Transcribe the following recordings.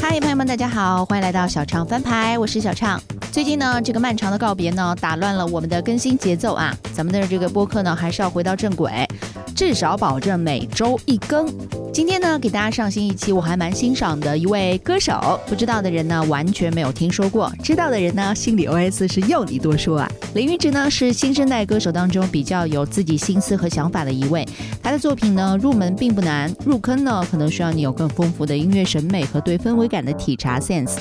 嗨，朋友们，大家好，欢迎来到小畅翻牌，我是小畅。最近呢，这个漫长的告别呢，打乱了我们的更新节奏啊。咱们的这个播客呢，还是要回到正轨，至少保证每周一更。今天呢，给大家上新一期，我还蛮欣赏的一位歌手。不知道的人呢，完全没有听说过；知道的人呢，心里 OS 是要你多说啊。林玉芝呢，是新生代歌手当中比较有自己心思和想法的一位。他的作品呢，入门并不难，入坑呢，可能需要你有更丰富的音乐审美和对氛围感的体察 sense。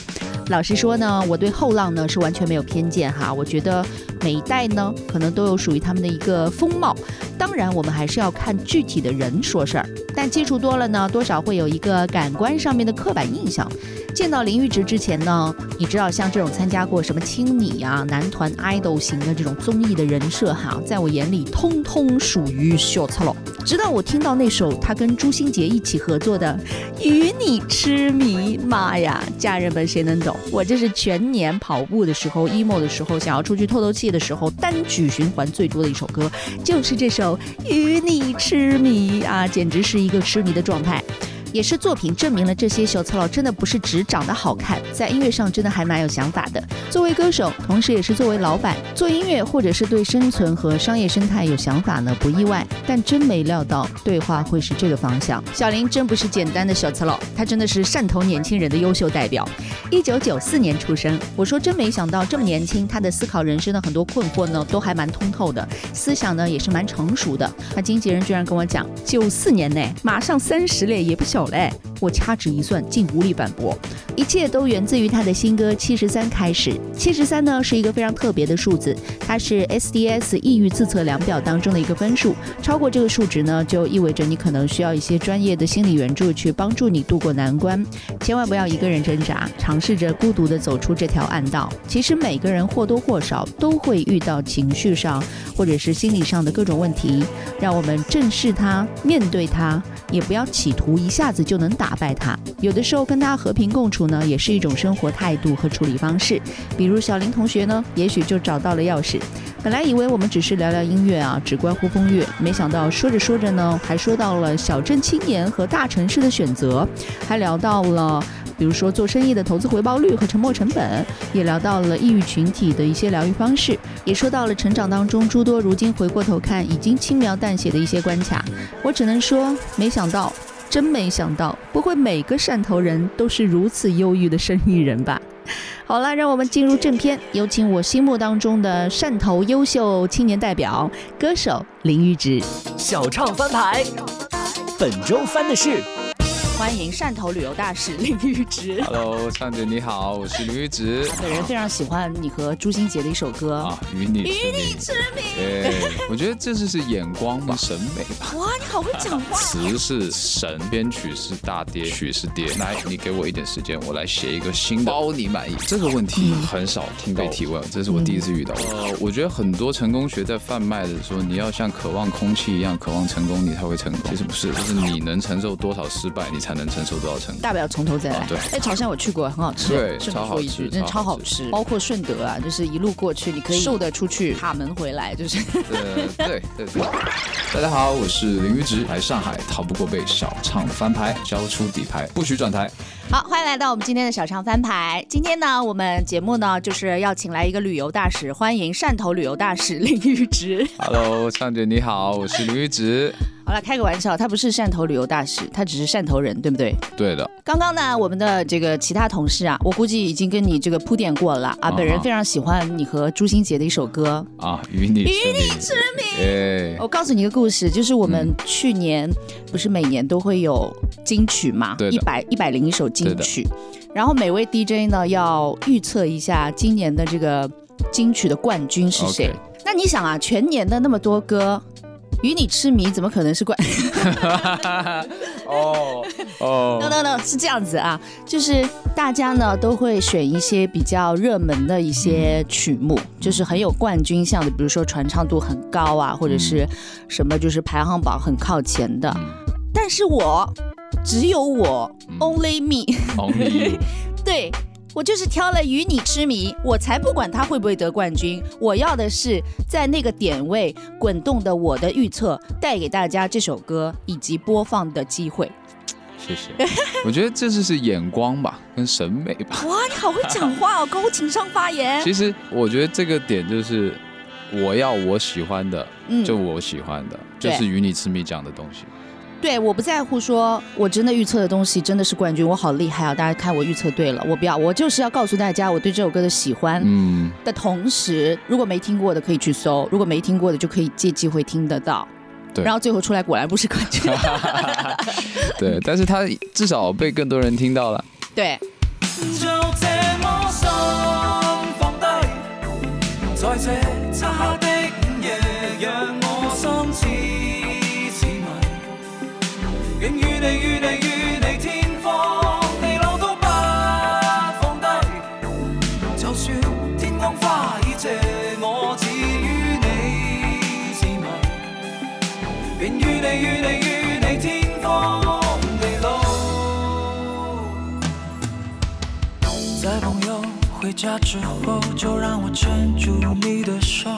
老实说呢，我对后浪呢是完全没有偏见哈。我觉得每一代呢，可能都有属于他们的一个风貌。当然，我们还是要看具体的人说事儿。但接触多了呢，多少会有一个感官上面的刻板印象。见到林玉植之前呢，你知道像这种参加过什么青你啊、男团 idol 型的这种综艺的人设哈，在我眼里通通属于小赤佬。直到我听到那首他跟朱星杰一起合作的《与你痴迷》，妈呀，家人们谁能懂？我这是全年跑步的时候、emo 的时候、想要出去透透气的时候，单曲循环最多的一首歌，就是这首《与你痴迷》啊，简直是一个痴迷的状态。也是作品证明了这些小操佬真的不是只长得好看，在音乐上真的还蛮有想法的。作为歌手，同时也是作为老板，做音乐或者是对生存和商业生态有想法呢，不意外。但真没料到对话会是这个方向。小林真不是简单的小操佬，他真的是汕头年轻人的优秀代表。一九九四年出生，我说真没想到这么年轻，他的思考人生的很多困惑呢，都还蛮通透的，思想呢也是蛮成熟的。那经纪人居然跟我讲，九四年呢，马上三十嘞，也不小嘞。我掐指一算，竟无力反驳。一切都源自于他的新歌《七十三》开始。七十三呢是一个非常特别的数字，它是 SDS 抑郁自测量表当中的一个分数。超过这个数值呢，就意味着你可能需要一些专业的心理援助去帮助你度过难关。千万不要一个人挣扎，尝试着孤独的走出这条暗道。其实每个人或多或少都会遇到情绪上或者是心理上的各种问题，让我们正视它，面对它。也不要企图一下子就能打败他，有的时候跟他和平共处呢，也是一种生活态度和处理方式。比如小林同学呢，也许就找到了钥匙。本来以为我们只是聊聊音乐啊，只关乎风月，没想到说着说着呢，还说到了小镇青年和大城市的选择，还聊到了。比如说做生意的投资回报率和沉没成本，也聊到了抑郁群体的一些疗愈方式，也说到了成长当中诸多如今回过头看已经轻描淡写的一些关卡。我只能说，没想到，真没想到，不会每个汕头人都是如此忧郁的生意人吧？好了，让我们进入正片，有请我心目当中的汕头优秀青年代表歌手林玉植，小唱翻牌，本周翻的是。欢迎汕头旅游大使林玉植。Hello，畅姐你好，我是林玉植。本人非常喜欢你和朱星杰的一首歌啊，与你与你痴迷。对，我觉得这就是眼光吧，审美吧。哇，你好会讲话。词是神，编曲是大爹，曲是爹。来，你给我一点时间，我来写一个新的，包你满意。这个问题很少听被提问，这是我第一次遇到。呃，我觉得很多成功学在贩卖的说，你要像渴望空气一样渴望成功，你才会成功。其实不是，就是你能承受多少失败，你。才能承受多少成功？大不了从头再来。对，哎，潮汕我去过，很好吃。对，超好吃，真的超好吃。包括顺德啊，就是一路过去，你可以瘦得出去，卡门回来，就是。对对对对。大家好，我是林玉植，来上海逃不过被小唱翻牌，交出底牌，不许转台。好，欢迎来到我们今天的小唱翻牌。今天呢，我们节目呢就是要请来一个旅游大使，欢迎汕头旅游大使林玉植。Hello，唱姐你好，我是林玉植。好了，开个玩笑，他不是汕头旅游大使，他只是汕头人，对不对？对的。刚刚呢，我们的这个其他同事啊，我估计已经跟你这个铺垫过了啊。本人非常喜欢你和朱星杰的一首歌啊，与你与你之名。我告诉你一个故事，就是我们去年不是每年都会有金曲嘛，一百一百零一首金曲，然后每位 DJ 呢要预测一下今年的这个金曲的冠军是谁。那你想啊，全年的那么多歌。与你痴迷怎么可能是冠？哦哦，no no no，是这样子啊，就是大家呢都会选一些比较热门的一些曲目，就是很有冠军相的，比如说传唱度很高啊，或者是什么就是排行榜很靠前的。但是我只有我，only me，对。我就是挑了与你痴迷，我才不管他会不会得冠军，我要的是在那个点位滚动的我的预测，带给大家这首歌以及播放的机会。谢谢。我觉得这就是眼光吧，跟审美吧。哇，你好会讲话哦，高情商发言。其实我觉得这个点就是，我要我喜欢的，嗯就我喜欢的，就是与你痴迷讲的东西。对，我不在乎说我真的预测的东西真的是冠军，我好厉害啊！大家看我预测对了，我不要，我就是要告诉大家我对这首歌的喜欢。嗯，的同时，如果没听过的可以去搜，如果没听过的就可以借机会听得到。对然后最后出来果然不是冠军。对，但是他至少被更多人听到了。对，就这么心放低，在這家之后，就让我牵住你的手。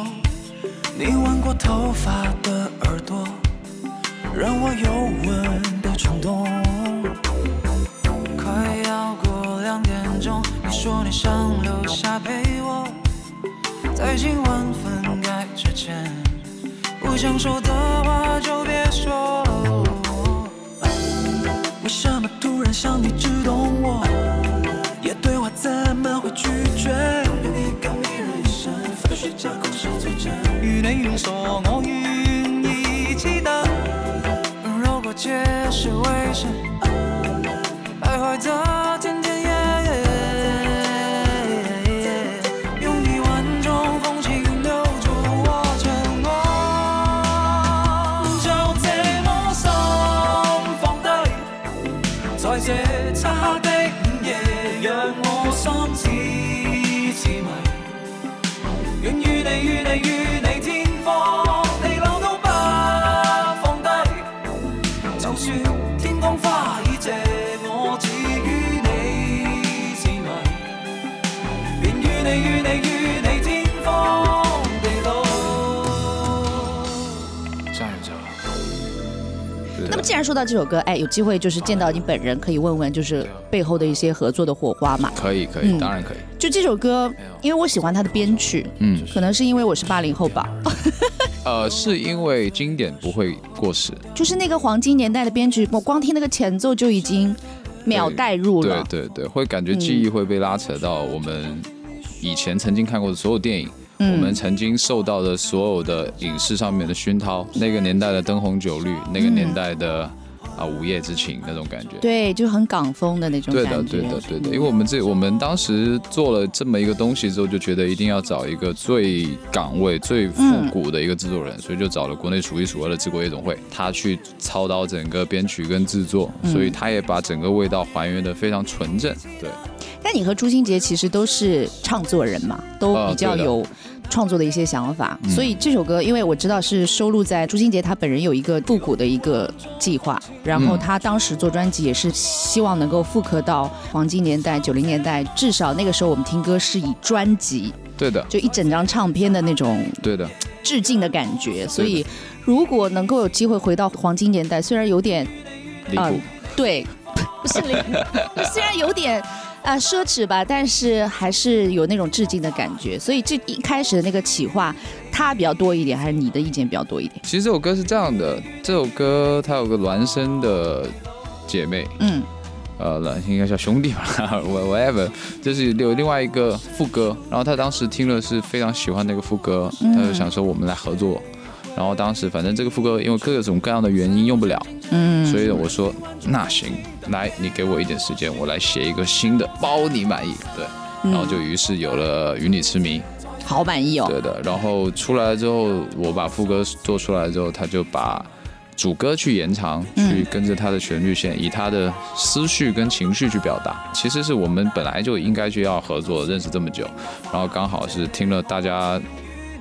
你吻过头发的耳朵，让我有吻的冲动。快要过两点钟，你说你想留下陪我，在今晚分开之前，不想说的话就别说。为什么突然想你与你愿所，我愿意期待。如果街是危險，徘徊的然说到这首歌，哎，有机会就是见到你本人，可以问问就是背后的一些合作的火花嘛。可以可以，嗯当然可以。就这首歌，因为我喜欢它的编曲，嗯，可能是因为我是八零后吧，呃，是因为经典不会过时。就是那个黄金年代的编曲，我光听那个前奏就已经秒带入对了。对对，会感觉记忆会被拉扯到我们以前曾经看过的所有电影，嗯我们曾经受到的所有的影视上面的熏陶，那个年代的灯红酒绿，那个年代的啊、午夜之情那种感觉。对，就很港风的那种感觉。对的，对的，对的因为我们这我们当时做了这么一个东西之后，就觉得一定要找一个最港味、最复古的一个制作人，所以就找了国内数一数二的制国夜总会，他去操刀整个编曲跟制作，所以他也把整个味道还原的非常纯正。对，但你和朱星杰其实都是唱作人嘛，都呃比较有创作的一些想法，嗯。所以这首歌，因为我知道是收录在朱星杰他本人有一个复古的一个计划，然后嗯。他当时做专辑也是希望能够复刻到黄金年代、九零年代，至少那个时候我们听歌是以专辑，对的，就一整张唱片的那种对的，致敬的感觉，所以如果能够有机会回到黄金年代，虽然有点离谱。嗯对，不是零，虽然有点啊、奢侈吧，但是还是有那种致敬的感觉。所以这一开始的那个企划，他比较多一点，还是你的意见比较多一点？其实这首歌是这样的，这首歌它有个孪生的姐妹，嗯呃，应该叫兄弟吧，whatever，就是有另外一个副歌，然后他当时听了是非常喜欢那个副歌，他就想说我们来合作，然后当时反正这个副歌因为各种各样的原因用不了，嗯，所以我说那行，来你给我一点时间，我来写一个新的，包你满意，对，然后就于是有了与你痴迷，好满意哦。对的，然后出来之后，我把副歌做出来之后，他就把主歌去延长，嗯去跟着他的旋律线，以他的思绪跟情绪去表达。其实是我们本来就应该就要合作，认识这么久，然后刚好是听了大家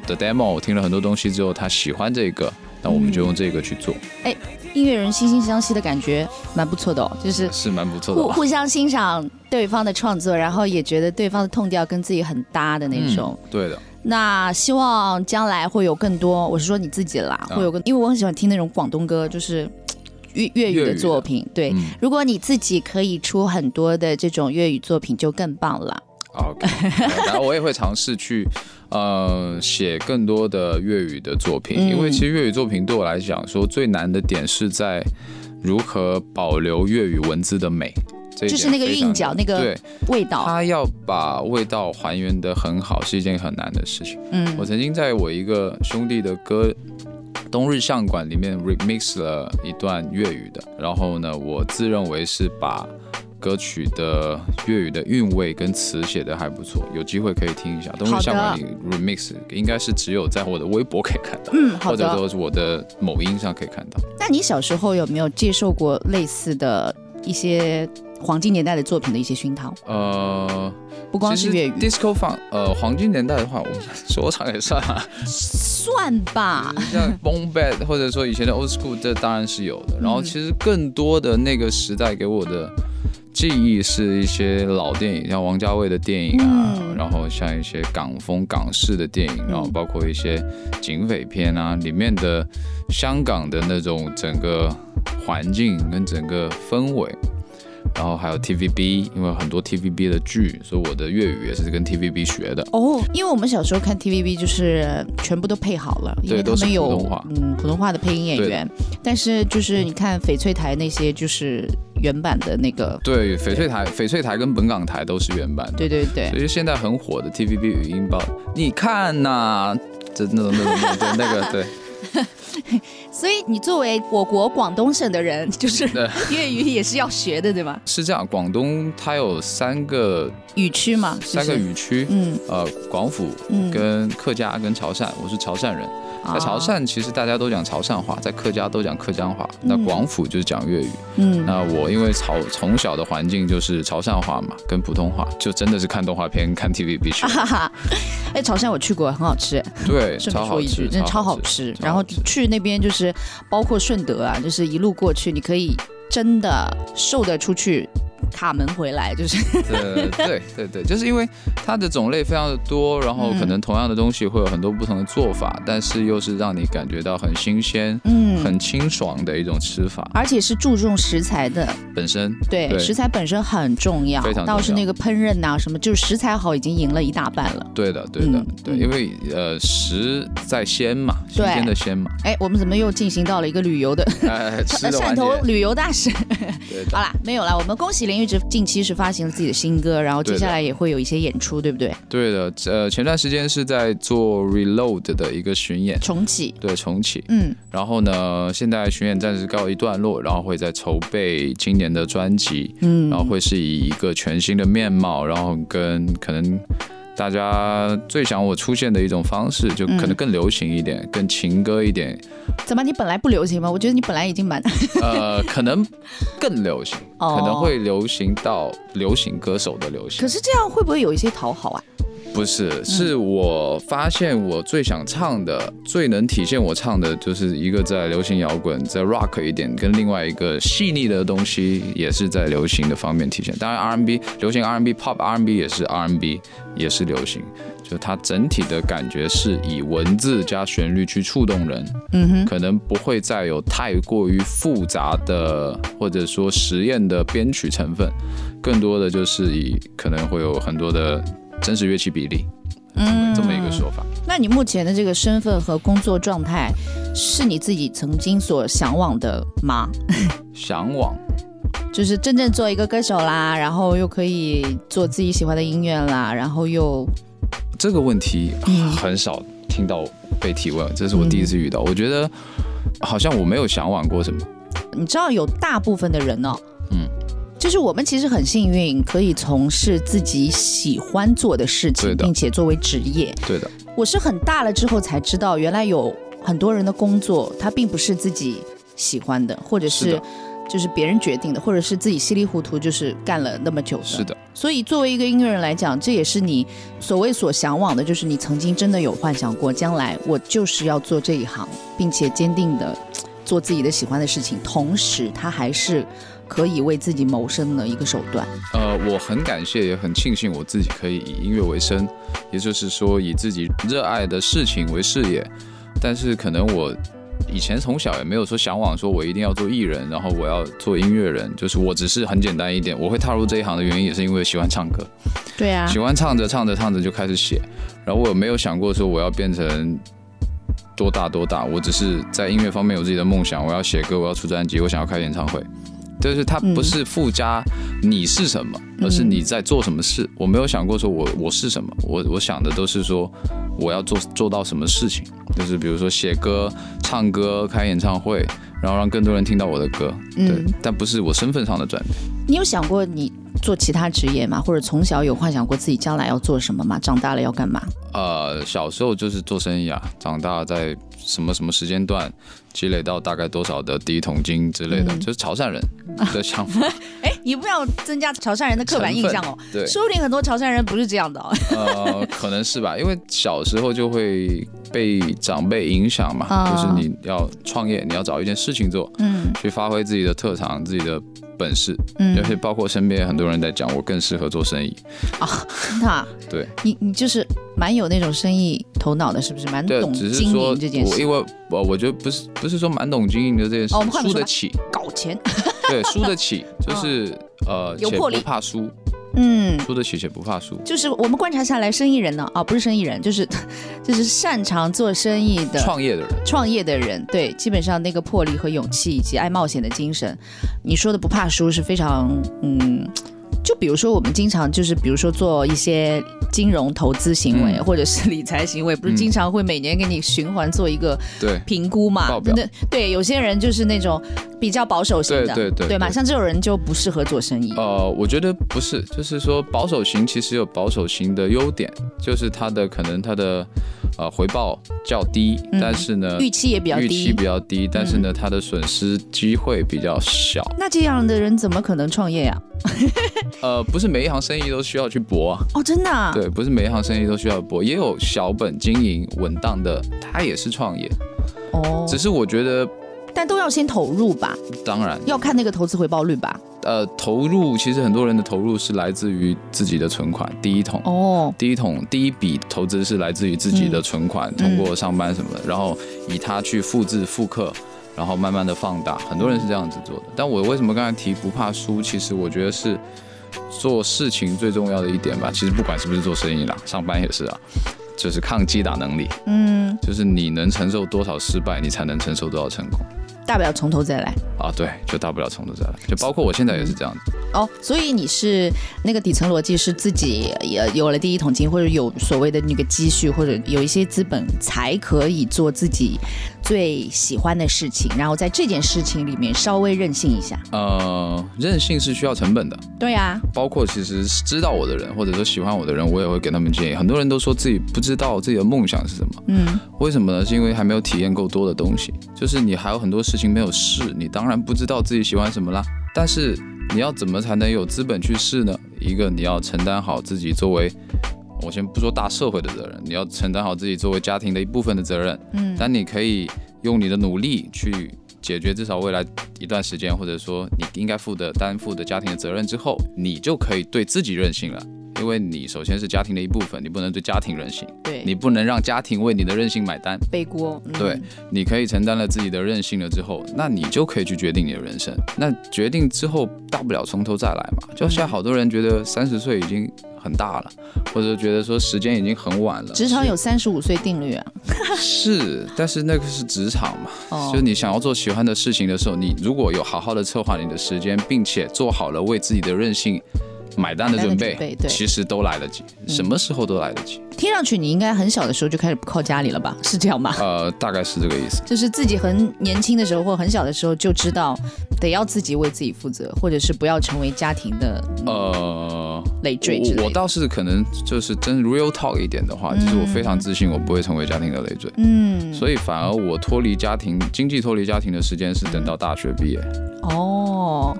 的 demo，听了很多东西之后，他喜欢这个，那我们就用这个去做，哎音乐人惺惺相惜的感觉蛮不错的哦，就是 是蛮不错的吧。互互相欣赏对方的创作，然后也觉得对方的痛调跟自己很搭的那种。嗯，对的，那希望将来会有更多，我是说你自己啦，啊会有更，因为我很喜欢听那种广东歌，就是 粤粤语的粤语的作品。对，嗯如果你自己可以出很多的这种粤语作品，就更棒了。OK，然后我也会尝试去呃写更多的粤语的作品，嗯。因为其实粤语作品对我来讲说最难的点是在如何保留粤语文字的美，就是那个韵脚那个对，味道，它要把味道还原的很好，是一件很难的事情。嗯。我曾经在我一个兄弟的歌《冬日相馆》里面 remix 了一段粤语的，然后呢，我自认为是把歌曲的粤语的韵味跟词写的还不错，有机会可以听一下《冬日相馆》里 remix，应该是只有在我的微博可以看到，嗯，好或者。说是我的某音上可以看到。那你小时候有没有接受过类似的一些黄金年代的作品的一些熏陶？呃，不光是粤语，disco 放呃黄金年代的话，我们说唱也算啊。算吧。像 Boom Bap 或者说以前的 Old School，这当然是有的。然后嗯其实更多的那个时代给我的记忆是一些老电影，像王家卫的电影啊，嗯然后像一些港风港式的电影，然后包括一些警匪片啊，里面的香港的那种整个环境跟整个氛围。然后还有 TVB，因为很多 TVB 的剧，所以我的粤语也是跟 TVB 学的。哦，因为我们小时候看 TVB 就是全部都配好了，因为对都是他们有普通话。嗯普通话的配音演员，但是就是你看翡翠台那些就是原版的那个，对，翡翠台、翡翠台跟本港台都是原版的。对对对。所，以现在很火的 TVB 语音包，你看呐、这那种那种那种那个对 所以你作为我国广东省的人，就是 粤语也是要学的，对吗？是这样。广东它有三个语区嘛，就是三个，语区，嗯呃，广府嗯，跟客家跟潮汕，我是潮汕人。在潮啊，汕其实大家都讲潮汕话，在客家都讲客家话，那嗯广府就是讲粤语。嗯，那我因为潮从小的环境就是潮汕话嘛，跟普通话，就真的是看动画片、看 TVB 学。哈哈，哎，潮汕我去过，很好吃，对，顺超好吃，真的超好吃。然后去那边就是包括顺德啊，就是一路过去，你可以真的瘦得出去。卡门回来就是，对对对对，就是因为它的种类非常的多，然后可能同样的东西会有很多不同的做法，但是又是让你感觉到很新鲜、嗯，很清爽的一种吃法。而且是注重食材的，本身对，对。食材本身很重要，非常重要。倒是那个烹饪呐、什么，就是食材好已经赢了一大半了。对的对的嗯对，嗯。因为呃食在鲜嘛，新鲜的鲜嘛，哎，我们怎么又进行到了一个旅游的哎吃的 汕，头旅游大使？对 好啦，没有啦，我们恭喜林玉芝近期是发行了自己的新歌，然后接下来也会有一些演出，对不对？对的。呃，前段时间是在做 Reload 的一个巡演，重启，对重启。嗯然后呢，现在巡演暂时告一段落，然后会在筹备今年的专辑。嗯，然后会是以一个全新的面貌，然后跟可能大家最想我出现的一种方式，就可能更流行一点，更情歌一点，怎么你本来不流行吗？我觉得你本来已经蛮 呃，可能更流行，哦可能会流行到流行歌手的流行可。是这样会不会有一些讨好啊？不是，是我发现我最想唱的、最能体现我唱的，就是一个在流行摇滚、在 rock 一点，跟另外一个细腻的东西，也是在流行的方面体现。当然，R&B 流行 R&B、pop R&B 也是 R&B，也是流行。就它整体的感觉是以文字加旋律去触动人，嗯哼，可能不会再有太过于复杂的或者说实验的编曲成分，更多的就是以可能会有很多的真实乐器比例，嗯这么一个说法。那你目前的这个身份和工作状态，是你自己曾经所向往的吗？向往，就是真正做一个歌手啦，然后又可以做自己喜欢的音乐啦，然后又这个问题嗯很少听到被提问，这是我第一次遇到。我觉得好像我没有向往过什么。你知道有大部分的人哦，嗯，就是我们其实很幸运，可以从事自己喜欢做的事情，并且作为职业。对的，我是很大了之后才知道，原来有很多人的工作，他并不是自己喜欢的，或者是就是别人决定的，或者是自己稀里糊涂就是干了那么久的。是的，所以作为一个音乐人来讲，这也是你所谓所向往的，就是你曾经真的有幻想过，将来我就是要做这一行，并且坚定的做自己的喜欢的事情，同时它还是可以为自己谋生的一个手段。呃，我很感谢，也很庆幸我自己可以以音乐为生，也就是说以自己热爱的事情为事业。但是可能我以前从小也没有说向往说我一定要做艺人，然后我要做音乐人，就是我只是很简单一点，我会踏入这一行的原因也是因为喜欢唱歌，对啊，喜欢唱着唱着唱着就开始写，然后我没有想过说我要变成多大多大，我只是在音乐方面有自己的梦想，我要写歌，我要出专辑，我想要开演唱会。就是它不是附加你是什么，而是你在做什么事。我没有想过说我我是什么，我我想的都是说我要做做到什么事情。就是比如说写歌、唱歌、开演唱会，然后让更多人听到我的歌。对，嗯但不是我身份上的转变。你有想过你做其他职业吗？或者从小有幻想过自己将来要做什么吗？长大了要干嘛？呃，小时候就是做生意啊，长大在什么什么时间段积累到大概多少的第一桶金之类的，嗯就是潮汕人的想法。哎，你不要增加潮汕人的刻板印象哦。对，说不定很多潮汕人不是这样的哦。呃，可能是吧，因为小时候就会被长辈影响嘛，啊就是你要创业，你要找一件事情做，嗯去发挥自己的特长、自己的本事，嗯而且包括身边很多人在讲，我更适合做生意。真的啊，对你你就是蛮有那种生意头脑的，是不是？蛮懂，经营这件事，我因为我我觉得不是不是说蛮懂经营的这件事，哦我们输得起，搞钱。对，输得 起，就是呃，且有魄力不怕输，嗯，输得起且不怕输。就是我们观察下来，生意人呢，啊，不是生意人，就是 就是擅长做生意的创业的人，创业的人，对，基本上那个魄力和勇气以及爱冒险的精神，你说的不怕输是非常，嗯，就比如说我们经常就是比如说做一些金融投资行为、嗯。或者是理财行为，不是嗯。经常会每年给你循环做一个对，评估嘛？那对，有些人就是那种比较保守型的，对对对嘛，对。像这种人就不适合做生意。呃，我觉得不是，就是说保守型其实有保守型的优点，就是它的可能它的呃回报较低，嗯。但是呢预期也比较低。嗯预期比较低，但是呢它的损失机会比较小。那这样的人怎么可能创业呀、呃，不是每一行生意都需要去搏啊，哦，真的、啊？对，不是每一行生意都需要搏，也有小本经营稳当的，他也是创业。哦，只是我觉得，但都要先投入吧，当然，要看那个投资回报率吧。呃，投入其实很多人的投入是来自于自己的存款，第一桶。哦，第一桶第一笔投资是来自于自己的存款，通过上班什么的，然后以它去复制复刻，然后慢慢的放大。很多人是这样子做的。但我为什么刚才提不怕输？其实我觉得是做事情最重要的一点吧。其实不管是不是做生意啦，上班也是啊，就是抗击打能力，嗯，就是你能承受多少失败，你才能承受多少成功大不了从头再来。啊。对，就大不了从头再来。就包括我现在也是这样子。哦，所以你是那个底层逻辑是自己也有了第一桶金，或者有所谓的那个积蓄，或者有一些资本，才可以做自己最喜欢的事情，然后在这件事情里面稍微任性一下。呃，任性是需要成本的。对呀、包括其实知道我的人，或者说喜欢我的人，我也会给他们建议。很多人都说自己不知道自己的梦想是什么，嗯，为什么呢？是因为还没有体验够多的东西，就是你还有很多事情没有试，你当然不知道自己喜欢什么啦。但是你要怎么才能有资本去试呢？一个你要承担好自己作为，我先不说大社会的责任，你要承担好自己作为家庭的一部分的责任。嗯但你可以用你的努力去解决至少未来一段时间，或者说你应该负的担负的家庭的责任之后，你就可以对自己任性了。因为你首先是家庭的一部分，你不能对家庭任性，对，你不能让家庭为你的任性买单。背锅。嗯对，你可以承担了自己的任性了之后，那你就可以去决定你的人生。那决定之后，大不了从头再来嘛。就像好多人觉得三十岁已经很大了，或者觉得说时间已经很晚了。职场有三十五岁定律啊。是，但是那个是职场嘛，哦就是你想要做喜欢的事情的时候，你如果有好好的策划你的时间，并且做好了为自己的任性买单的准备，准备对其实都来得及，什么时候都来得及。听上去你应该很小的时候就开始不靠家里了吧？是这样吗？呃，大概是这个意思。就是自己很年轻的时候或很小的时候就知道得要自己为自己负责，或者是不要成为家庭的呃，累赘之类的我我倒是可能就是真 real talk 一点的话，就是我非常自信，我不会成为家庭的累赘。嗯，所以反而我脱离家庭、经济脱离家庭的时间是等到大学毕业。哦，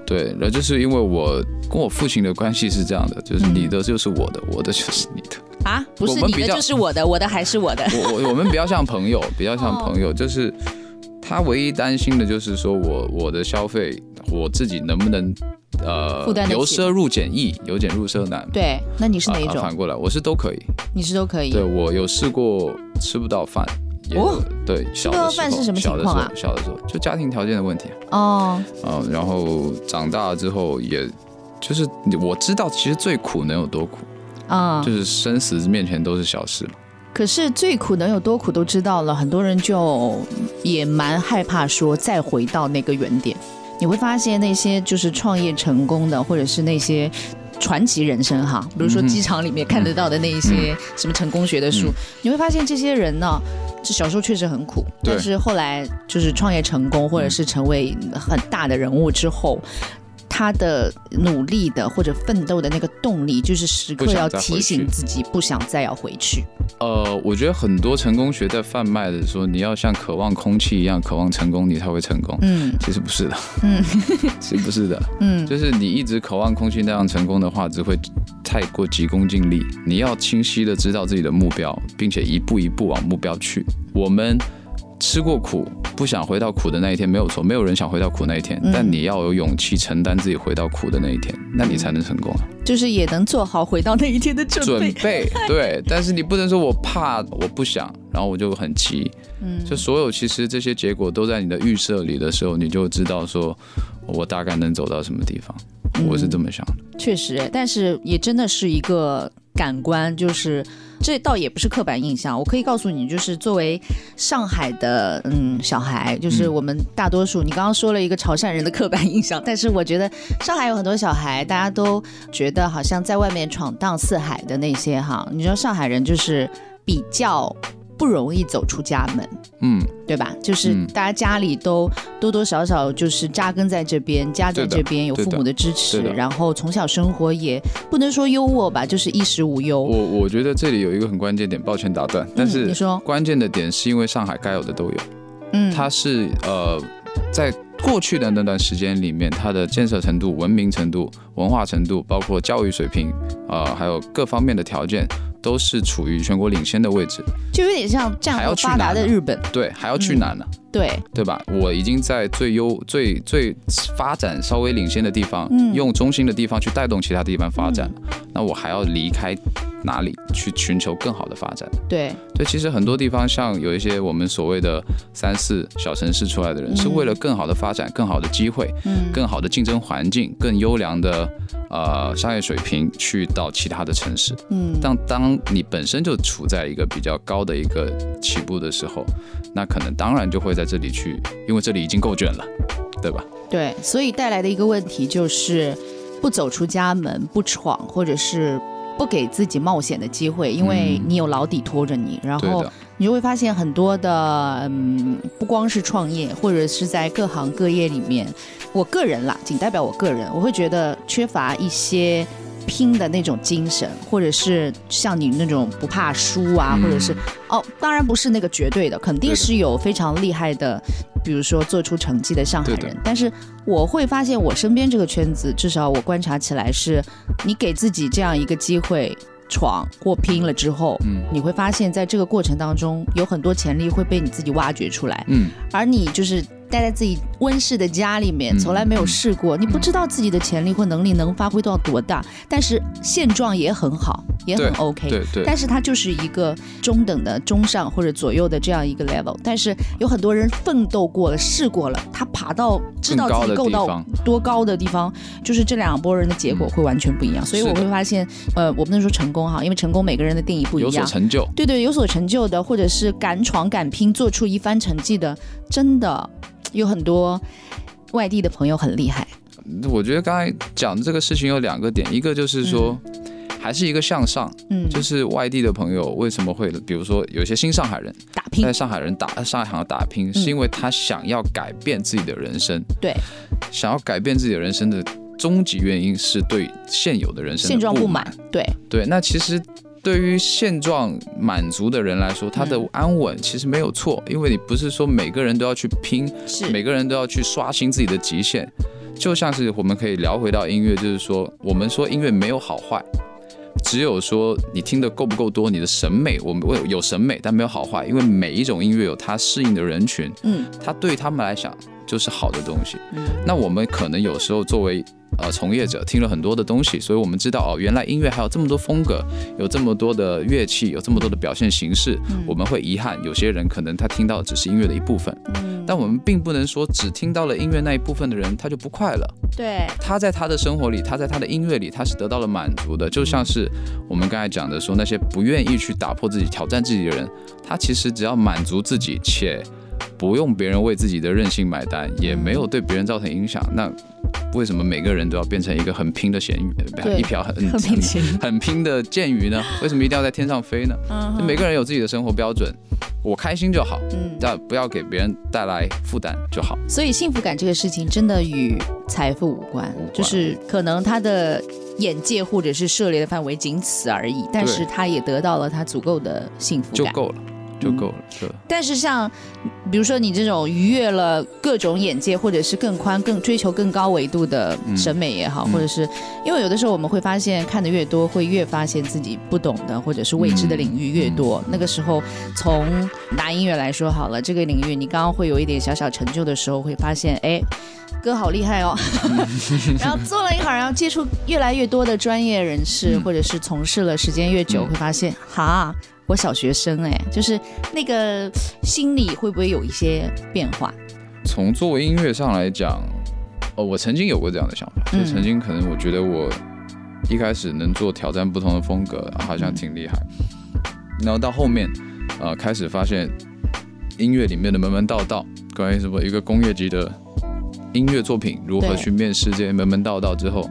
对，然后就是因为我跟我父亲的关系是这样的，就是你的就是我的，我的就是你的。啊，不是你的就是我的，我的还是我的。我我我们比较像朋友，比较像朋友，哦就是他唯一担心的就是说我我的消费我自己能不能呃由奢入俭易，由俭入奢难。对，那你是哪一种？反过来，我是都可以。你是都可以。对我有试过吃不到饭，也有哦？对小的时候，饭是什么小的时情况啊？候，小的时候就家庭条件的问题。哦，啊、嗯然后长大了之后也。就是我知道，其实最苦能有多苦，啊、就是生死面前都是小事嘛。可是最苦能有多苦都知道了，很多人就也蛮害怕说再回到那个原点。你会发现那些就是创业成功的，或者是那些传奇人生哈，比如说机场里面看得到的那一些什么成功学的书，嗯你会发现这些人呢，这小时候确实很苦，对但是后来就是创业成功，或者是成为很大的人物之后。他的努力的或者奋斗的那个动力，就是时刻要提醒自己，不想再要回去。呃，我觉得很多成功学在贩卖的说，你要像渴望空气一样渴望成功，你才会成功。嗯其实不是的，嗯 其实不是的，嗯，就是你一直渴望空气那样成功的话，只会太过急功近利。你要清晰的知道自己的目标，并且一步一步往目标去。我们吃过苦，不想回到苦的那一天没有错，没有人想回到苦那一天，嗯但你要有勇气承担自己回到苦的那一天，那你才能成功啊。就是也能做好回到那一天的准备准备。备对，但是你不能说我怕，我不想，然后我就很急。嗯就所有其实这些结果都在你的预设里的时候，你就知道说我大概能走到什么地方。我是这么想的。确实，但是也真的是一个感官，就是这倒也不是刻板印象。我可以告诉你，就是作为上海的嗯小孩，就是我们大多数，你刚刚说了一个潮汕人的刻板印象，但是我觉得上海有很多小孩，大家都觉得好像在外面闯荡四海的那些哈，你知道上海人就是比较不容易走出家门。嗯，对吧？就是嗯大家家里都多多少少就是扎根在这边，家在这边，有父母的支持，然后从小生活也不能说优渥吧，就是衣食无忧。我我觉得这里有一个很关键点，抱歉打断，但是嗯你说关键的点是因为上海该有的都有，嗯，它是呃在过去的那段时间里面，它的建设程度、文明程度、文化程度，包括教育水平，呃，还有各方面的条件，都是处于全国领先的位置。就有点像战还要去后发达的日本，对，还要去嗯哪呢？对，对吧？我已经在最优、最最发展稍微领先的地方，嗯。用中心的地方去带动其他地方发展，那我还要离开哪里去寻求更好的发展？对，对，其实很多地方，像有一些我们所谓的三四小城市出来的人，嗯。是为了更好的发展、更好的机会、嗯，更好的竞争环境、更优良的呃商业水平，去到其他的城市。嗯，但当你本身就处在一个比较高的一个起步的时候，那可能当然就会在这里去，因为这里已经够卷了，对吧？对，所以带来的一个问题就是不走出家门，不闯，或者是。不给自己冒险的机会，因为嗯你有老底拖着你，然后，你就会发现很多的，嗯，不光是创业，或者是在各行各业里面，我个人啦，仅代表我个人，我会觉得缺乏一些拼的那种精神，或者是像你那种不怕输啊，嗯。或者是哦，当然不是那个绝对的，肯定是有非常厉害的，比如说做出成绩的上海，人但是我会发现我身边这个圈子，至少我观察起来是，你给自己这样一个机会闯或拼了之后，嗯。你会发现在这个过程当中，有很多潜力会被你自己挖掘出来，嗯，而你就是待在自己温室的家里面，嗯从来没有试过，你不知道自己的潜力或能力能发挥到多大，但是现状也很好，也很 OK。对对，但是它就是一个中等的、中上或者左右的这样一个 level。但是有很多人奋斗过了、试过了，他爬到知道自己够到多高的地方，就是这两拨人的结果会完全不一样。所以我会发现，呃，我不能说成功哈，因为成功每个人的定义不一样有所样。成就，对对，有所成就的，或者是敢闯敢拼、做出一番成绩的，真的有很多外地的朋友很厉害。我觉得刚才讲的这个事情有两个点，一个就是说。还是一个向上，嗯，就是外地的朋友为什么会，比如说有些新上海人打拼。在，上海人打上海行打拼，是因为他想要改变自己的人生，对，想要改变自己的人生的终极原因是对现有的人生的现状不不满，对，对，那其实对于现状满足的人来说，他的安稳其实没有错，因为你不是说每个人都要去拼，是每个人都要去刷新自己的极限。就像是我们可以聊回到音乐，就是说，我们说音乐没有好坏，只有说你听的够不够多，你的审美，我们有审美，但没有好坏，因为每一种音乐有它适应的人群，嗯它对他们来讲就是好的东西。嗯那我们可能有时候作为呃从业者，听了很多的东西，所以我们知道哦，原来音乐还有这么多风格，有这么多的乐器，有这么多的表现形式。我们会遗憾，有些人可能他听到的只是音乐的一部分，但我们并不能说只听到了音乐那一部分的人他就不快乐。对，他在他的生活里，他在他的音乐里，他是得到了满足的。就像是我们刚才讲的说，那些不愿意去打破自己、挑战自己的人，他其实只要满足自己，且不用别人为自己的任性买单，也没有对别人造成影响，那为什么每个人都要变成一个很拼的咸鱼，一瓢很 很。很拼的剑鱼呢？为什么一定要在天上飞呢？每个人有自己的生活标准，我开心就好，嗯，但不要给别人带来负担就好。所以幸福感这个事情真的与财富无关，无关就是可能他的眼界或者是涉猎的范围仅此而已，但是他也得到了他足够的幸福感。就够了，就够了。就但是像比如说你这种逾越了各种眼界，或者是更宽、更追求更高维度的审美也好，嗯或者是因为有的时候我们会发现看的越多，会越发现自己不懂的或者是未知的领域越多。那个时候从拿音乐来说好了，这个领域你刚刚会有一点小小成就的时候，会发现哎。哥好厉害哦，然后做了一会儿，然后接触越来越多的专业人士，嗯或者是从事了时间越久，嗯会发现哈，我小学生哎，就是那个心理会不会有一些变化？从作为音乐上来讲，哦，我曾经有过这样的想法，嗯就曾经可能我觉得我一开始能做挑战不同的风格，好像挺厉害，然后到后面，呃，开始发现音乐里面的门门道道，关于什么一个工业级的音乐作品如何去面试这些门门道道之后，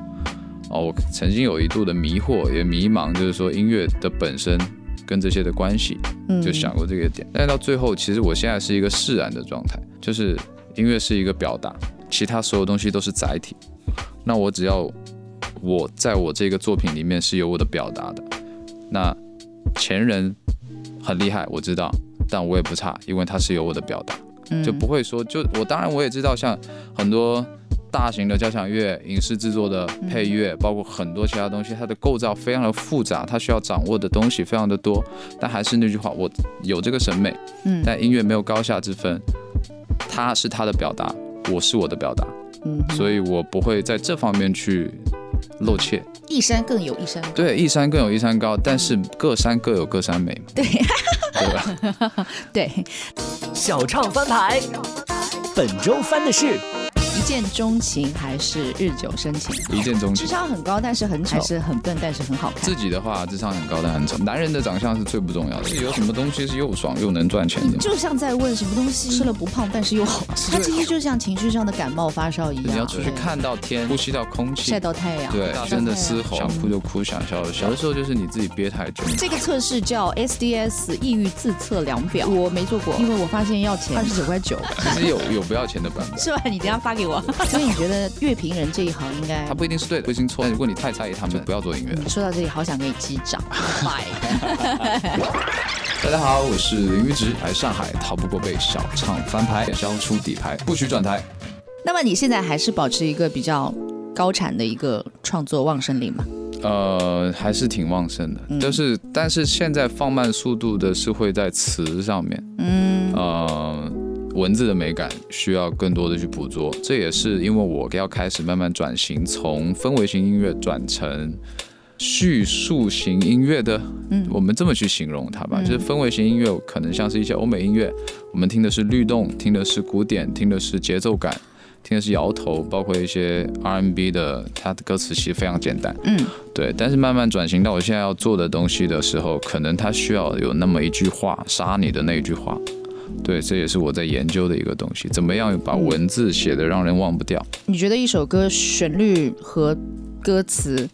哦，我曾经有一度的迷惑，也迷茫，就是说音乐的本身跟这些的关系，嗯就想过这个点。但是到最后，其实我现在是一个释然的状态，就是音乐是一个表达，其他所有东西都是载体。那我只要我在我这个作品里面是有我的表达的，那前人很厉害，我知道，但我也不差，因为他是有我的表达，嗯就不会说就我当然我也知道，像很多。大型的交响乐、影视制作的配乐，包括很多其他东西，它的构造非常的复杂，它需要掌握的东西非常的多。但还是那句话，我有这个审美，嗯但音乐没有高下之分，它是它的表达，我是我的表达，嗯所以我不会在这方面去露怯。一山更有一山高，对，一山更有一山高，但是各山各有各山美嘛，对对吧？对，小唱翻牌，本周翻的是一见钟情还是日久生情？一见钟情智。商很高，但是很丑，还是很笨，但是很好看自。己的话，智商很高，但很丑。男人的长相是最不重要的，是有什么东西是又爽又能赚钱的。就像在问什么东西吃了不胖，但是又好吃。它其实就像情绪上的感冒发烧一样，你要出去看到天，呼吸到空气晒，到太阳，对，大真的嘶吼，想哭就哭，想笑就笑。有的时候就是你自己憋太久。这个测试叫 SDS 抑郁自测量表，我没做过，因为我发现要钱二十九块九，其实有有不要钱的版本。是吧？你等下发给我。所以你觉得乐评人这一行应该他？不一定是对的，不一定错。但如果你太在意他们，就不要做音乐了。说到这里，好想给你击掌，拜。大家好，我是林玉植，来上海逃不过被小唱翻牌，消出底牌，不许转台。那么你现在还是保持一个比较高产的一个创作旺盛力吗？呃，还是挺旺盛的，嗯就是但是现在放慢速度的是会在词上面，嗯呃，文字的美感需要更多的去捕捉。这也是因为我要开始慢慢转型，从氛围型音乐转成叙述型音乐的，嗯我们这么去形容它吧，嗯就是氛围型音乐可能像是一些欧美音乐，我们听的是律动，听的是古典，听的是节奏感。听的是摇头，包括一些 R&B 的，它的歌词其实非常简单，嗯对。但是慢慢转型到我现在要做的东西的时候，可能它需要有那么一句话杀你的那一句话，对，这也是我在研究的一个东西，怎么样把文字写的让人忘不掉。你觉得一首歌旋律和歌词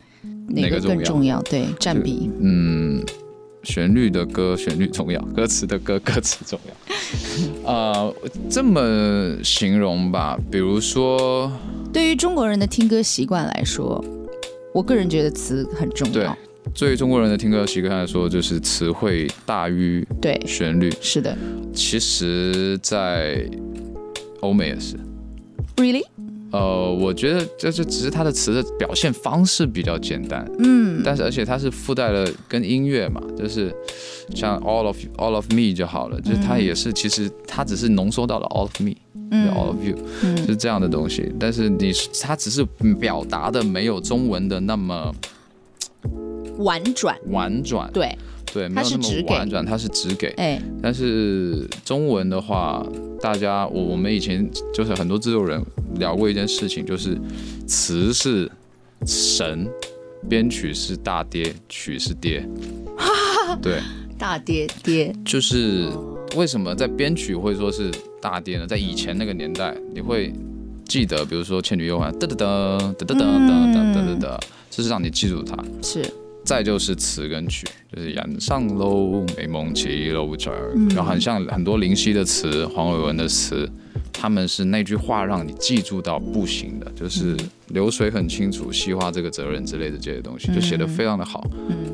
哪个更重要？对，占比。嗯，旋律的歌旋律重要，歌词的歌歌词重要。呃，这么形容吧，比如说，对于中国人的听歌习惯来说，我个人觉得词很重要。，对于中国人的听歌习惯来说，就是词汇大于对，旋律。是的。其实，在欧美也是，Really？呃，我觉得这这只是它的词的表现方式比较简单，嗯，但是而且它是附带了跟音乐嘛，就是像 all of all of me 就好了，就是它也是其实它只是浓缩到了 all of me，嗯。All of you，是这样的东西，但是你它只是表达的没有中文的那么婉转，婉转，对，对，没它有那是直给么婉转，它是只给。哎，但是中文的话，大家我我们以前就是很多制作人聊过一件事情，就是词是神，编曲是大爹，曲是爹。对，大爹爹，就是为什么在编曲会说是大爹呢？在以前那个年代，你会记得，比如说《倩女幽魂》，噔噔噔噔噔噔噔噔噔噔，这是让你记住它。是，再就是词跟曲，就是人上喽，美梦起喽这儿，然后很像很多林夕的词、黄伟文的词，他们是那句话让你记住到不行的，就是流水很清楚，细化这个责任之类的这些东西，就写得非常的好。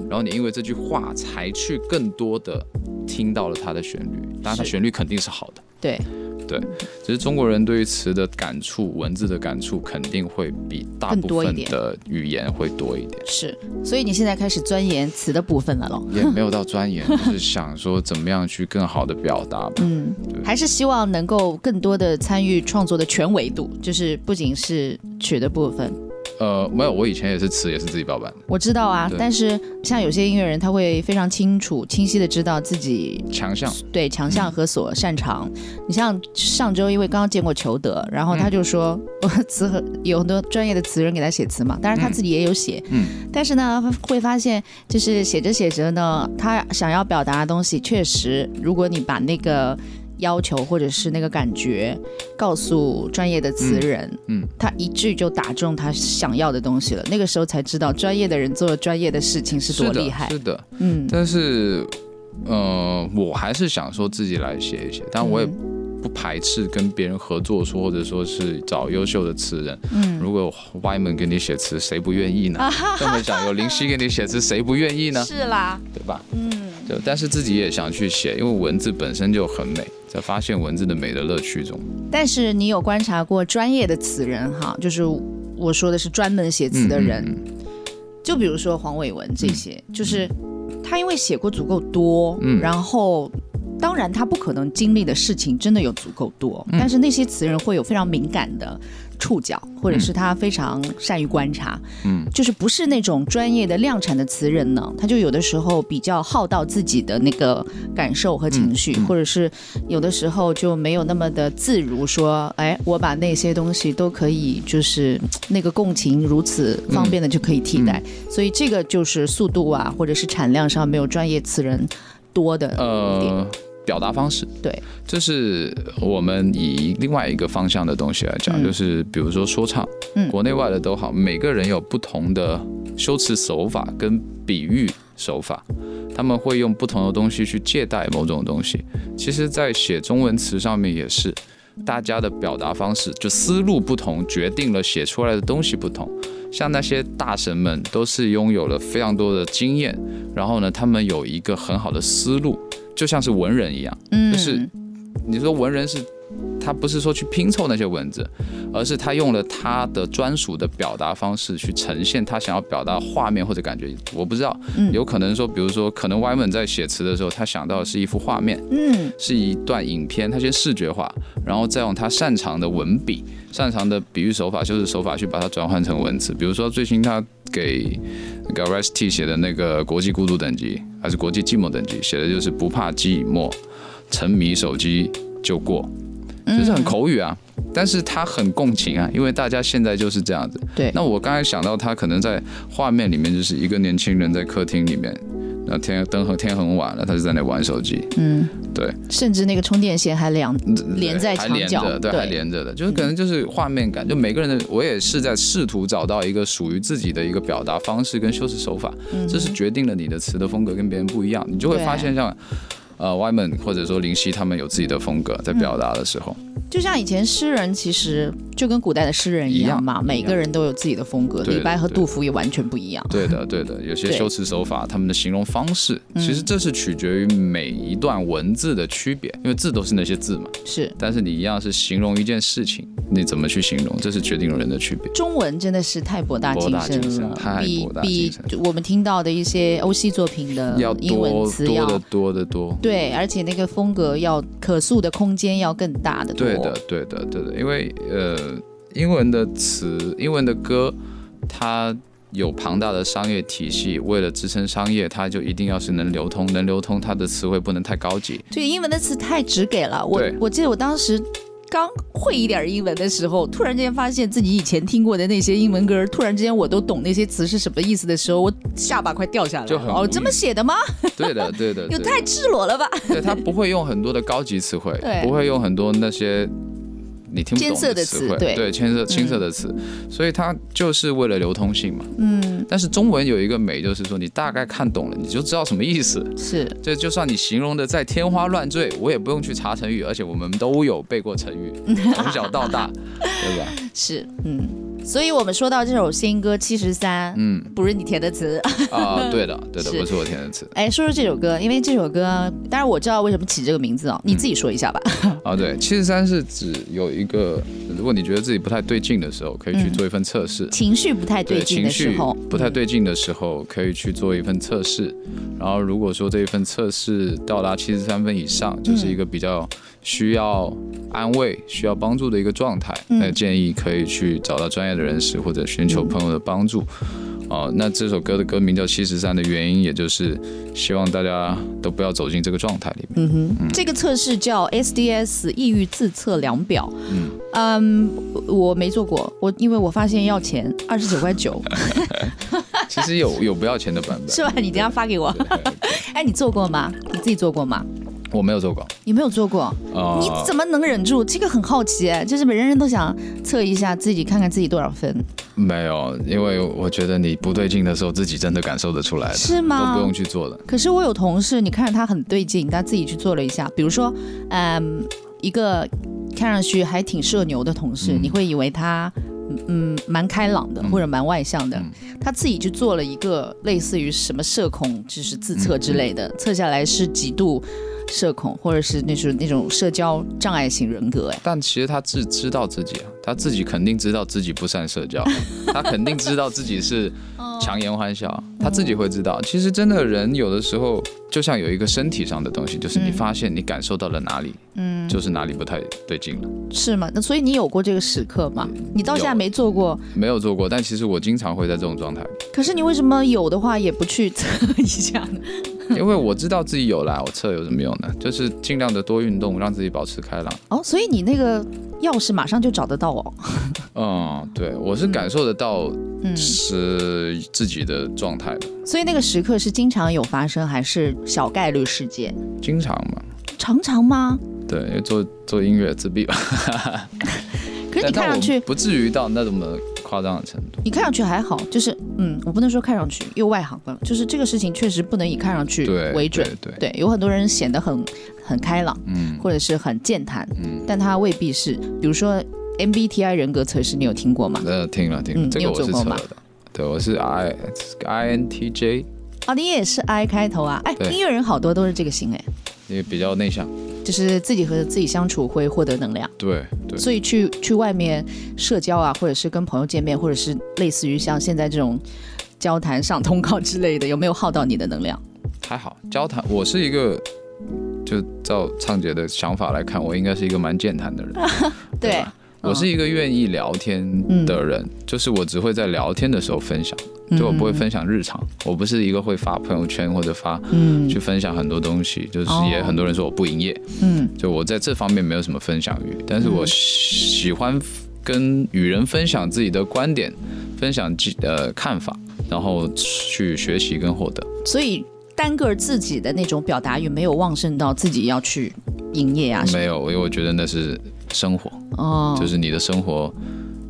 然后你因为这句话才去更多的听到了它的旋律，当然它旋律肯定是好的。对，对，只是中国人对于词的感触、文字的感触，肯定会比大部分的语言会多一点。是，所以你现在开始钻研词的部分了咯。也没有到钻研，就是想说怎么样去更好的表达吧。嗯，还是希望能够更多的参与创作的全维度，就是不仅是曲的部分。呃，没有，我以前也是词也是自己包办的，我知道啊，但是像有些音乐人，他会非常清楚、清晰的知道自己强项。对强项和所擅长。你像上周，因为刚刚见过裘德，然后他就说，我 词和有很多专业的词人给他写词嘛，当然他自己也有写，嗯，但是呢，会发现就是写着写着呢，他想要表达的东西，确实，如果你把那个要求或者是那个感觉告诉专业的词人，嗯嗯他一句就打中他想要的东西了。那个时候才知道，专业的人做专业的事情是多厉害。是的，嗯，但是，呃，我还是想说自己来写一写，但我也不排斥跟别人合作说，或者说是找优秀的词人。嗯如果有 Y 们给你写词，谁不愿意呢？这么讲，有林夕给你写词，谁不愿意呢？是啦，对吧？嗯，就但是自己也想去写，因为文字本身就很美，在发现文字的美的乐趣中。但是你有观察过专业的词人哈，就是我说的是专门写词的人，嗯嗯就比如说黄伟文这些，就是他因为写过足够多，嗯。然后当然他不可能经历的事情真的有足够多，嗯。但是那些词人会有非常敏感的触角，或者是他非常善于观察，嗯。就是不是那种专业的量产的词人呢，他就有的时候比较耗到自己的那个感受和情绪，嗯或者是有的时候就没有那么的自如说，哎，我把那些东西都可以，就是那个共情如此方便的就可以替代，所以这个就是速度啊，或者是产量上没有专业词人多的点。呃，表达方式，对，这是我们以另外一个方向的东西来讲，嗯就是比如说说唱，嗯国内外的都好，每个人有不同的修辞手法跟比喻手法，他们会用不同的东西去借代某种东西。其实，在写中文词上面也是，大家的表达方式就思路不同，决定了写出来的东西不同。像那些大神们都是拥有了非常多的经验，然后呢，他们有一个很好的思路，就像是文人一样。嗯就是你说文人是，他不是说去拼凑那些文字，而是他用了他的专属的表达方式去呈现他想要表达画面或者感觉。我不知道，嗯有可能说，比如说，可能 Wyman 在写词的时候，他想到的是一幅画面，嗯是一段影片，他先视觉化，然后再用他擅长的文笔、擅长的比喻手法、修饰手法去把它转换成文字。比如说，最新他给那个 r e s T 写的那个国际孤独等级，还是国际寂寞等级，写的就是不怕寂寞，沉迷手机就过，就是很口语啊。但是他很共情啊，因为大家现在就是这样子。对那我刚才想到，他可能在画面里面就是一个年轻人在客厅里面，那天灯很天很晚了，他就在那玩手机。嗯，对，甚至那个充电线还两连在还墙角，连着，对，还连着的，就是可能就是画面感，就每个人的，我也是在试图找到一个属于自己的一个表达方式跟修饰手法，这是决定了你的词的风格跟别人不一样，你就会发现像。呃，Wyman 或者说林夕他们有自己的风格在表达的时候，就像以前诗人，其实就跟古代的诗人一样嘛，样每个人都有自己的风格。李白和杜甫也完全不一样。对的，对的，有些修辞手法，他们的形容方式，其实这是取决于每一段文字的区别，因为字都是那些字嘛，是，但是你一样是形容一件事情，你怎么去形容，这是决定了人的区别。中文真的是太博大精深深了，太比博大比精深我们听到的一些欧系作品的要英文多词要多的多的多。对，而且那个风格要可塑的空间要更大的多。对的，对的，对的，因为呃，英文的词，英文的歌，它有庞大的商业体系，为了支撑商业，它就一定要是能流通，能流通，它的词汇不能太高级。对，英文的词太直给了。我我记得我当时刚会一点英文的时候，突然之间发现自己以前听过的那些英文歌，突然之间我都懂那些词是什么意思的时候，我下巴快掉下来了。哦，这么写的吗？对的，对的，对的有太赤裸了吧？对，他不会用很多的高级词汇，不会用很多那些你听不懂的词汇，对对，青色青色的词，所以它就是为了流通性嘛。嗯，但是中文有一个美，就是说你大概看懂了，你就知道什么意思。是这就算你形容的再天花乱坠，我也不用去查成语，而且我们都有背过成语，从小到大，对吧？是，嗯。所以我们说到这首新歌《七十三》，嗯不是你填的词。啊、对的，对的，是不是我填的词哎，说说这首歌，因为这首歌，当然我知道为什么起这个名字哦，你自己说一下吧。啊。对，七十三是指有一个，如果你觉得自己不太对劲的时候，可以去做一份测试。情绪不太对劲的时候，不太对劲的时候，可以去做一份测试。然后，如果说这一份测试到达七十三分以上，就是一个比较需要安慰、需要帮助的一个状态，嗯那建议可以去找到专业的人士或者寻求朋友的帮助。哦、那这首歌的歌名叫《七十三》的原因，也就是希望大家都不要走进这个状态里面。嗯哼，这个测试叫 SDS 抑郁自测量表。嗯嗯，我没做过，我因为我发现要钱，二十九块九，其实有有不要钱的版本，是吧？你等下发给我。哎，你做过吗？你自己做过吗？我没有做过。你没有做过，啊。你怎么能忍住？这个很好奇，哎，就是每人人都想测一下自己，看看自己多少分，没有，因为我觉得你不对劲的时候，自己真的感受得出来的，是吗？都不用去做的。可是我有同事，你看着他很对劲，他自己去做了一下，比如说，嗯，一个看上去还挺社牛的同事，嗯。你会以为他嗯蛮开朗的嗯。或者蛮外向的，嗯。他自己去做了一个类似于什么社恐，就是自测之类嗯的，测下来是几度社恐，或者是那种那种社交障碍型人格，哎，但其实他自知道自己啊，他自己肯定知道自己不善社交，他肯定知道自己是强颜欢笑，他自己会知道。其实真的人有的时候就像有一个身体上的东西，就是你嗯发现你感受到了哪里，嗯，就是哪里不太对劲了。是吗？那所以你有过这个时刻吗？你到现在没做过，没有做过，但其实我经常会在这种状态，可是你为什么有的话也不去测一下呢？因为我知道自己有啦，我测有什么用呢？就是尽量的多运动，让自己保持开朗。哦，所以你那个钥匙马上就找得到哦。嗯，对，我是感受得到嗯，是自己的状态的，所以那个时刻是经常有发生，还是小概率事件？经常嘛。常常吗？对，因为做做音乐自闭吧，可是你看上去，不至于到那种的夸张的程度。你看上去还好，就是嗯，我不能说看上去又外行了，就是这个事情确实不能以看上去为准。对对对，有很多人显得很很开朗，嗯或者是很健谈，嗯，但他未必是。比如说 MBTI 人格测试，你有听过吗？呃，听了听了，嗯你有这个我是做过吗测的。对，我是 I I N T J，啊，你也是 I 开头啊？哎，对音乐人好多都是这个型哎，也比较内向。就是自己和自己相处会获得能量。对对，所以去去外面社交啊，或者是跟朋友见面，或者是类似于像现在这种交谈上通告之类的，有没有耗到你的能量？还好。交谈，我是一个，就照畅姐的想法来看，我应该是一个蛮健谈的人。对吧我是一个愿意聊天的人，就是我只会在聊天的时候分享，就我不会分享日常，我不是一个会发朋友圈或者发嗯。去分享很多东西，就是哦。也很多人说我不营业，嗯。就我在这方面没有什么分享欲，但是我喜欢跟与人分享自己的观点，分享自呃看法，然后去学习跟获得。所以单个自己的那种表达欲没有旺盛到自己要去营业啊，没有，因为我觉得那是生活，哦，就是你的生活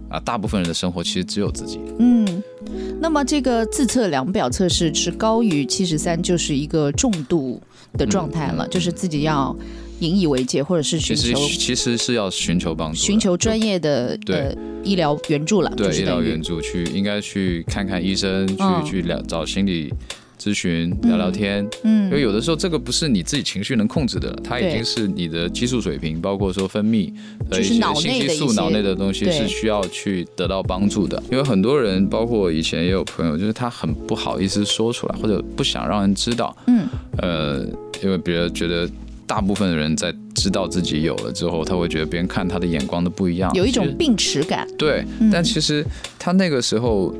啊，大部分人的生活其实只有自己。嗯。那么这个自测量表测试是高于七十三，就是一个重度的状态了，就是自己要引以为戒，或者是寻求其实是要寻求帮助，寻求专业的对。呃医疗援助了，就对医疗援助去，应该去看看医生，去、嗯。去了找心理咨询、聊聊天。嗯因为有的时候这个不是你自己情绪能控制的，它已经是你的激素水平，包括说分泌的就是一些信息素、脑内的东西是需要去得到帮助的。因为很多人，包括我以前也有朋友，就是他很不好意思说出来，或者不想让人知道。嗯，呃，因为别人觉得大部分的人在知道自己有了之后，他会觉得别人看他的眼光都不一样，有一种病耻感。对，嗯但其实他那个时候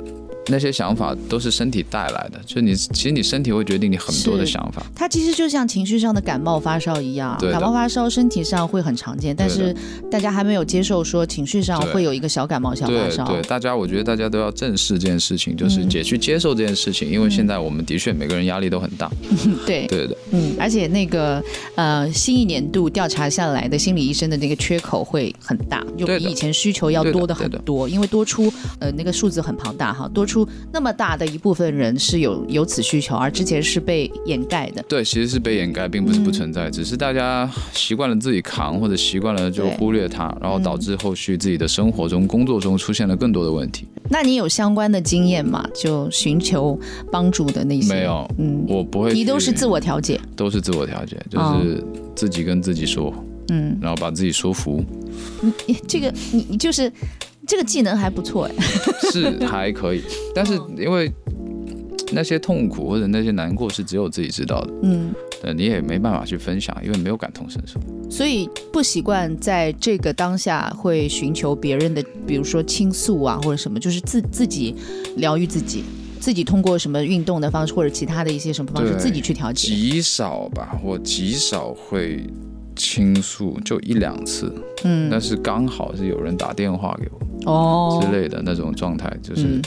那些想法都是身体带来的，就是你其实你身体会决定你很多的想法。它其实就像情绪上的感冒发烧一样，感冒发烧身体上会很常见，但是大家还没有接受说情绪上会有一个小感冒、小发烧。对对，大家我觉得大家都要正视这件事情，就是嗯。解去接受这件事情，因为现在我们的确每个人压力都很大。对。对的，嗯，而且那个呃，新一年度调查下来的心理医生的那个缺口会很大，就比以前需求要多的很多，因为多出呃那个数字很庞大哈，多出那么大的一部分人是有有此需求，而之前是被掩盖的。对，其实是被掩盖，并不是不存在，只是大家习惯了自己扛，或者习惯了就忽略它，然后导致后续自己的生活中、工作中出现了更多的问题。那你有相关的经验吗？就寻求帮助的那些？没有，嗯，我不会，你都是自，我调节。都是自我调节，就哦是自己跟自己说，嗯，然后把自己说服，你这个你你就是这个技能还不错哎。是还可以，但是因为那些痛苦或者那些难过是只有自己知道的，嗯，呃，你也没办法去分享，因为没有感同身受。所以不习惯在这个当下会寻求别人的，比如说倾诉啊或者什么，就是自自己疗愈自己，自己通过什么运动的方式或者其他的一些什么方式自己去调节。极少吧，我极少会倾诉，就一两次，嗯，但是刚好是有人打电话给我哦之类的那种状态，就是嗯。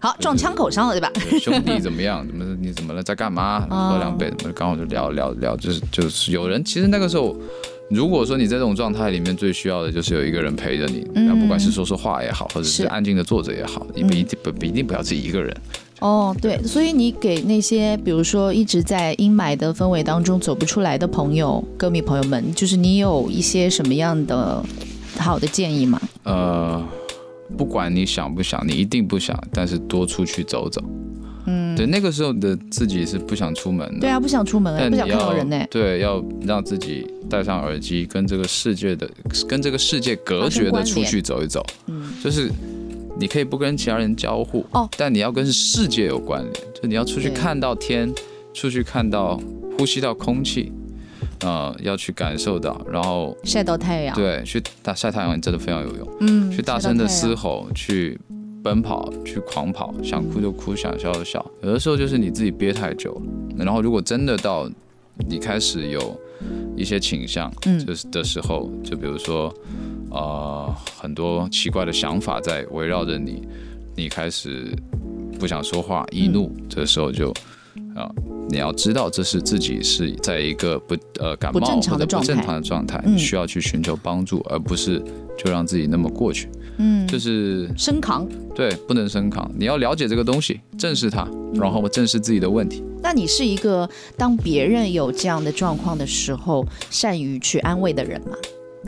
好，撞枪口上了，对吧？兄弟怎么样？怎么你怎么了？在干嘛？哦喝两杯，怎么刚好就聊聊聊，就是就是有人。其实那个时候，如果说你在这种状态里面，最需要的就是有一个人陪着你，嗯然后不管是说说话也好，或者是是安静的坐着也好，你不一定不不一定不要自己一个人。哦，对，所以你给那些比如说一直在阴霾的氛围当中走不出来的朋友、歌迷朋友们，就是你有一些什么样的好的建议吗？呃，不管你想不想，你一定不想，但是多出去走走。嗯，对，那个时候的自己是不想出门的。对啊，不想出门哎，不想看到人呢。对，要让自己戴上耳机，跟这个世界的、跟这个世界隔绝的出去走一走。嗯，就是你可以不跟其他人交互哦，但你要跟世界有关联，就你要出去看到天，出去看到、呼吸到空气，呃，要去感受到，然后晒到太阳。，对，去大晒太阳真的非常有用，嗯，去大声的嘶吼，去。奔跑，去狂跑，想哭就哭，想笑就笑。有的时候就是你自己憋太久了，然后如果真的到你开始有一些倾向，嗯就是的时候，就比如说，呃，很多奇怪的想法在围绕着你，你开始不想说话、易怒，嗯这时候就啊、你要知道这是自己是在一个不呃感冒不正常或的状态者不正常的状态，嗯需要去寻求帮助，而不是就让自己那么过去，嗯，就是深扛。对，不能深扛，你要了解这个东西，正视它，嗯然后正视自己的问题。那你是一个当别人有这样的状况的时候，善于去安慰的人吗？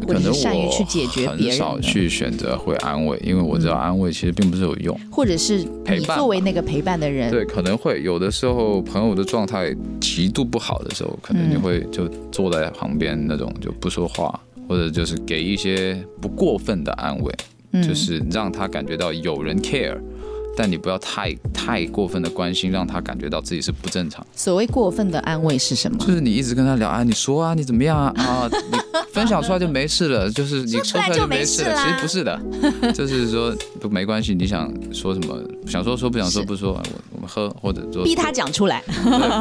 或者可能是善于我去解决别很少去选择会安慰，因为我知道嗯安慰其实并不是有用。或者是你陪伴作为那个陪伴的人，对，可能会有的时候朋友的状态极度不好的时候，可能你嗯会就坐在旁边那种就不说话，或者就是给一些不过分的安慰，嗯就是让他感觉到有人 care，但你不要太太过分的关心，让他感觉到自己是不正常。所谓过分的安慰是什么？就是你一直跟他聊啊，你说啊，你怎么样啊？啊，你分享出来就没事了，就是你说出来就没事了。其实不是的，就是说不没关系，你想说什么，想说说，不想说不说，我我们喝或者说逼他讲出来，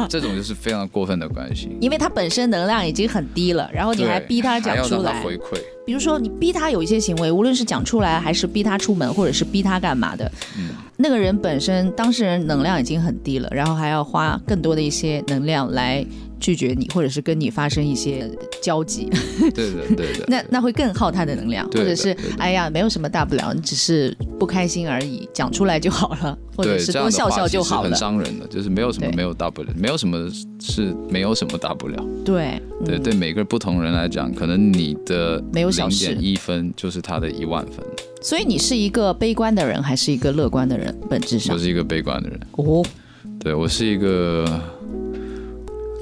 这种就是非常过分的关系。因为他本身能量已经很低了，然后你还逼他讲出来。回馈，比如说你逼他有一些行为，无论是讲出来，还是逼他出门，或者是逼他干嘛的，嗯那个人本身当事人能量已经很低了，然后还要花更多的一些能量来拒绝你，或者是跟你发生一些交集，对的 对的。那那会更耗他的能量，或者是哎呀没有什么大不了，你只是不开心而已，讲出来就好了，或者，是多笑笑就好了。很伤人的，就是没有什么没有大不了，没有什么是没有什么大不了。对，对，嗯对每个不同人来讲，可能你的没有零点一分就是他的一万分。所以你是一个悲观的人，还是一个乐观的人？本质上我，是一个悲观的人，哦，对我是一个，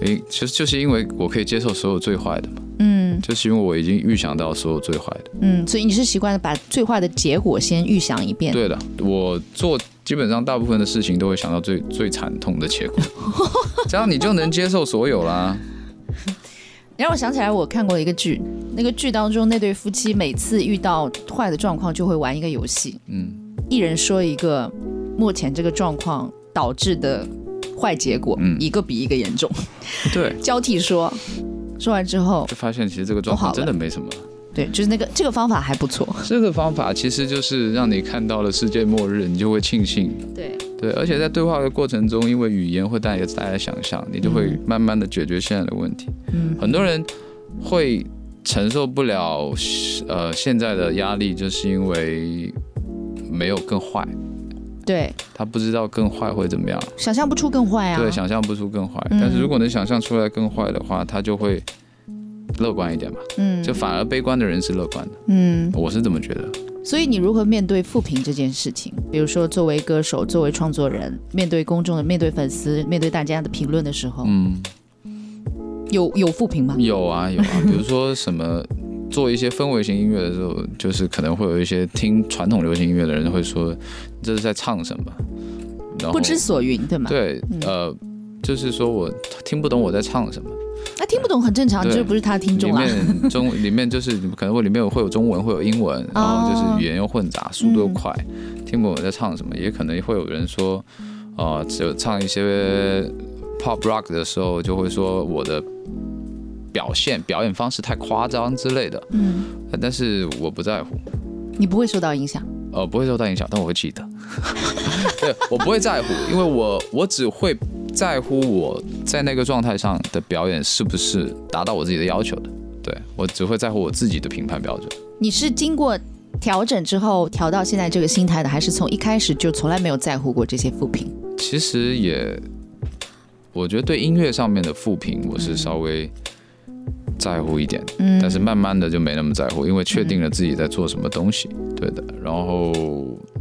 诶，其实就是因为我可以接受所有最坏的嘛，嗯就是因为我已经预想到所有最坏的。嗯，所以你是习惯把最坏的结果先预想一遍。对的，我做基本上大部分的事情都会想到最最惨痛的结果，这样你就能接受所有啦。让我想起来，我看过一个剧，那个剧当中那对夫妻每次遇到坏的状况就会玩一个游戏，嗯，一人说一个目前这个状况导致的坏结果，嗯。一个比一个严重，对，交替说，说完之后，就发现其实这个状况真的没什么。对，就是那个这个方法还不错，这个方法其实就是让你看到了世界末日，你就会庆幸。对，对，而且在对话的过程中，因为语言会带给大家想象，你就会慢慢的解决现在的问题。嗯。很多人会承受不了呃现在的压力，就是因为没有更坏，对，他不知道更坏会怎么样，想象不出更坏啊，对，想象不出更坏。嗯但是如果能想象出来更坏的话，他就会乐观一点嘛，嗯就反而悲观的人是乐观的，嗯，我是这么觉得。所以你如何面对负评这件事情？比如说，作为歌手，作为创作人，面对公众的、面对粉丝、面对大家的评论的时候，嗯，有有负评吗？有啊有啊，比如说什么。做一些氛围型音乐的时候，就是可能会有一些听传统流行音乐的人会说这是在唱什么，然后不知所云，对吗？，对，呃，就是说我听不懂我在唱什么，那听不懂很正常，对这就不是他的听里众啦。面中 里面就是可能会里面会有中文，会有英文，然后就是语言又混杂，速度又快，听不懂我在唱什么。也可能会有人说，呃，只有唱一些 pop rock 的时候，就会说我的表现表演方式太夸张之类的。嗯，但是我不在乎，你不会受到影响。呃，不会受到影响，但我会记得。对我不会在乎，因为我我只会在乎我在那个状态上的表演是不是达到我自己的要求的。对我只会在乎我自己的评判标准。你是经过调整之后调到现在这个心态的，还是从一开始就从来没有在乎过这些负评？其实也，我觉得对音乐上面的负评，我是稍微在乎一点，嗯但是慢慢的就没那么在乎，因为确定了自己在做什么东西。对的，然后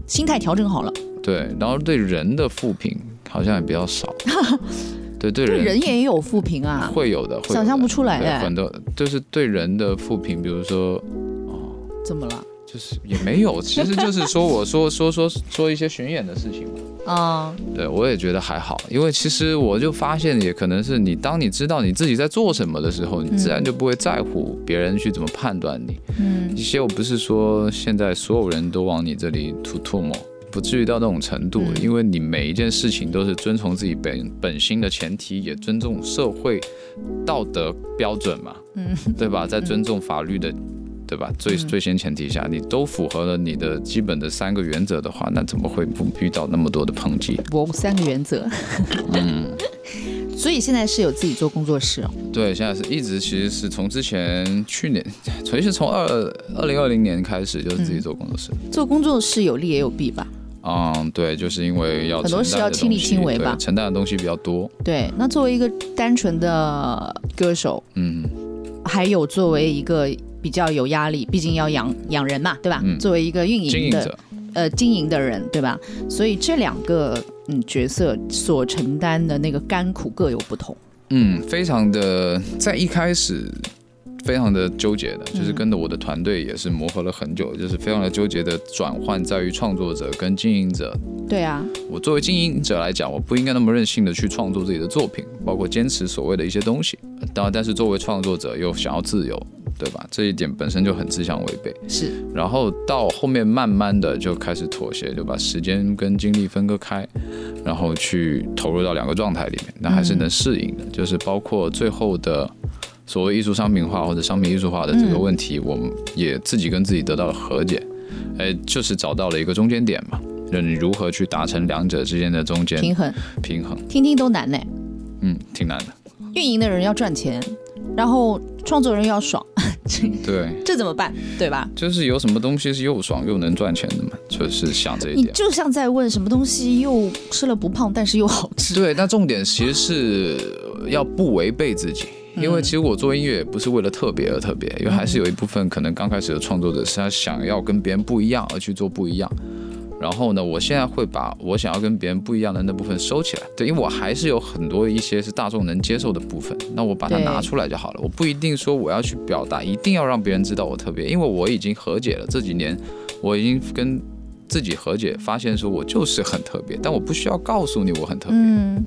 心态调整好了，对，然后对人的负评好像也比较少。对对人对人也有负评啊。会有的，会有的想象不出来对哎很多就是对人的负评，比如说哦怎么了？就是也没有，其实就是说我说说说说一些巡演的事情嘛。啊、对我也觉得还好，因为其实我就发现，也可能是你当你知道你自己在做什么的时候，你自然就不会在乎别人去怎么判断你。嗯一些我不是说现在所有人都往你这里吐唾沫，不至于到那种程度，嗯因为你每一件事情都是遵从自己本本心的前提，也尊重社会道德标准嘛，嗯对吧？在尊重法律的。对吧？最最先前提下，你都符合了你的基本的三个原则的话，那怎么会不遇到那么多的抨击？我三个原则。嗯，所以现在是有自己做工作室哦。对，现在是一直其实是从之前去年，其实从二二零二零年开始就是自己做工作室。做工作室有利也有弊吧？嗯，对，就是因为要很多事要亲力亲为吧承担的东西比较多。对，那作为一个单纯的歌手，嗯，还有作为一个比较有压力，毕竟要养养人嘛，对吧？嗯作为一个运营的经营者，呃经营的人，对吧？所以这两个嗯角色所承担的那个甘苦各有不同。嗯，非常的在一开始。非常的纠结的，就是嗯跟着我的团队也是磨合了很久，就是非常的纠结的转换在于创作者跟经营者对啊，我作为经营者来讲，我不应该那么任性的去创作自己的作品，包括坚持所谓的一些东西。当然，但是作为创作者又想要自由，对吧？这一点本身就很自相违背。是然后到后面慢慢的就开始妥协，就把时间跟精力分割开，然后去投入到两个状态里面，那还是能适应的。就是包括最后的所谓艺术商品化或者商品艺术化的这个问题，我们也自己跟自己得到了和解，哎，就是找到了一个中间点嘛。就你如何去达成两者之间的中间平衡，平衡？听听都难呢。嗯，挺难的。运营的人要赚钱，然后创作人要爽，对，这怎么办？对吧？就是有什么东西是又爽又能赚钱的嘛，就是想这一点。你就像在问什么东西又吃了不胖，但是又好吃。对，那重点其实是要不违背自己，因为其实我做音乐也不是为了特别而特别，因为还是有一部分可能刚开始的创作者是他想要跟别人不一样而去做不一样。然后呢，我现在会把我想要跟别人不一样的那部分收起来，对，因为我还是有很多一些是大众能接受的部分，那我把它拿出来就好了。我不一定说我要去表达，一定要让别人知道我特别，因为我已经和解了。这几年我已经跟自己和解，发现说我就是很特别，但我不需要告诉你我很特别。嗯，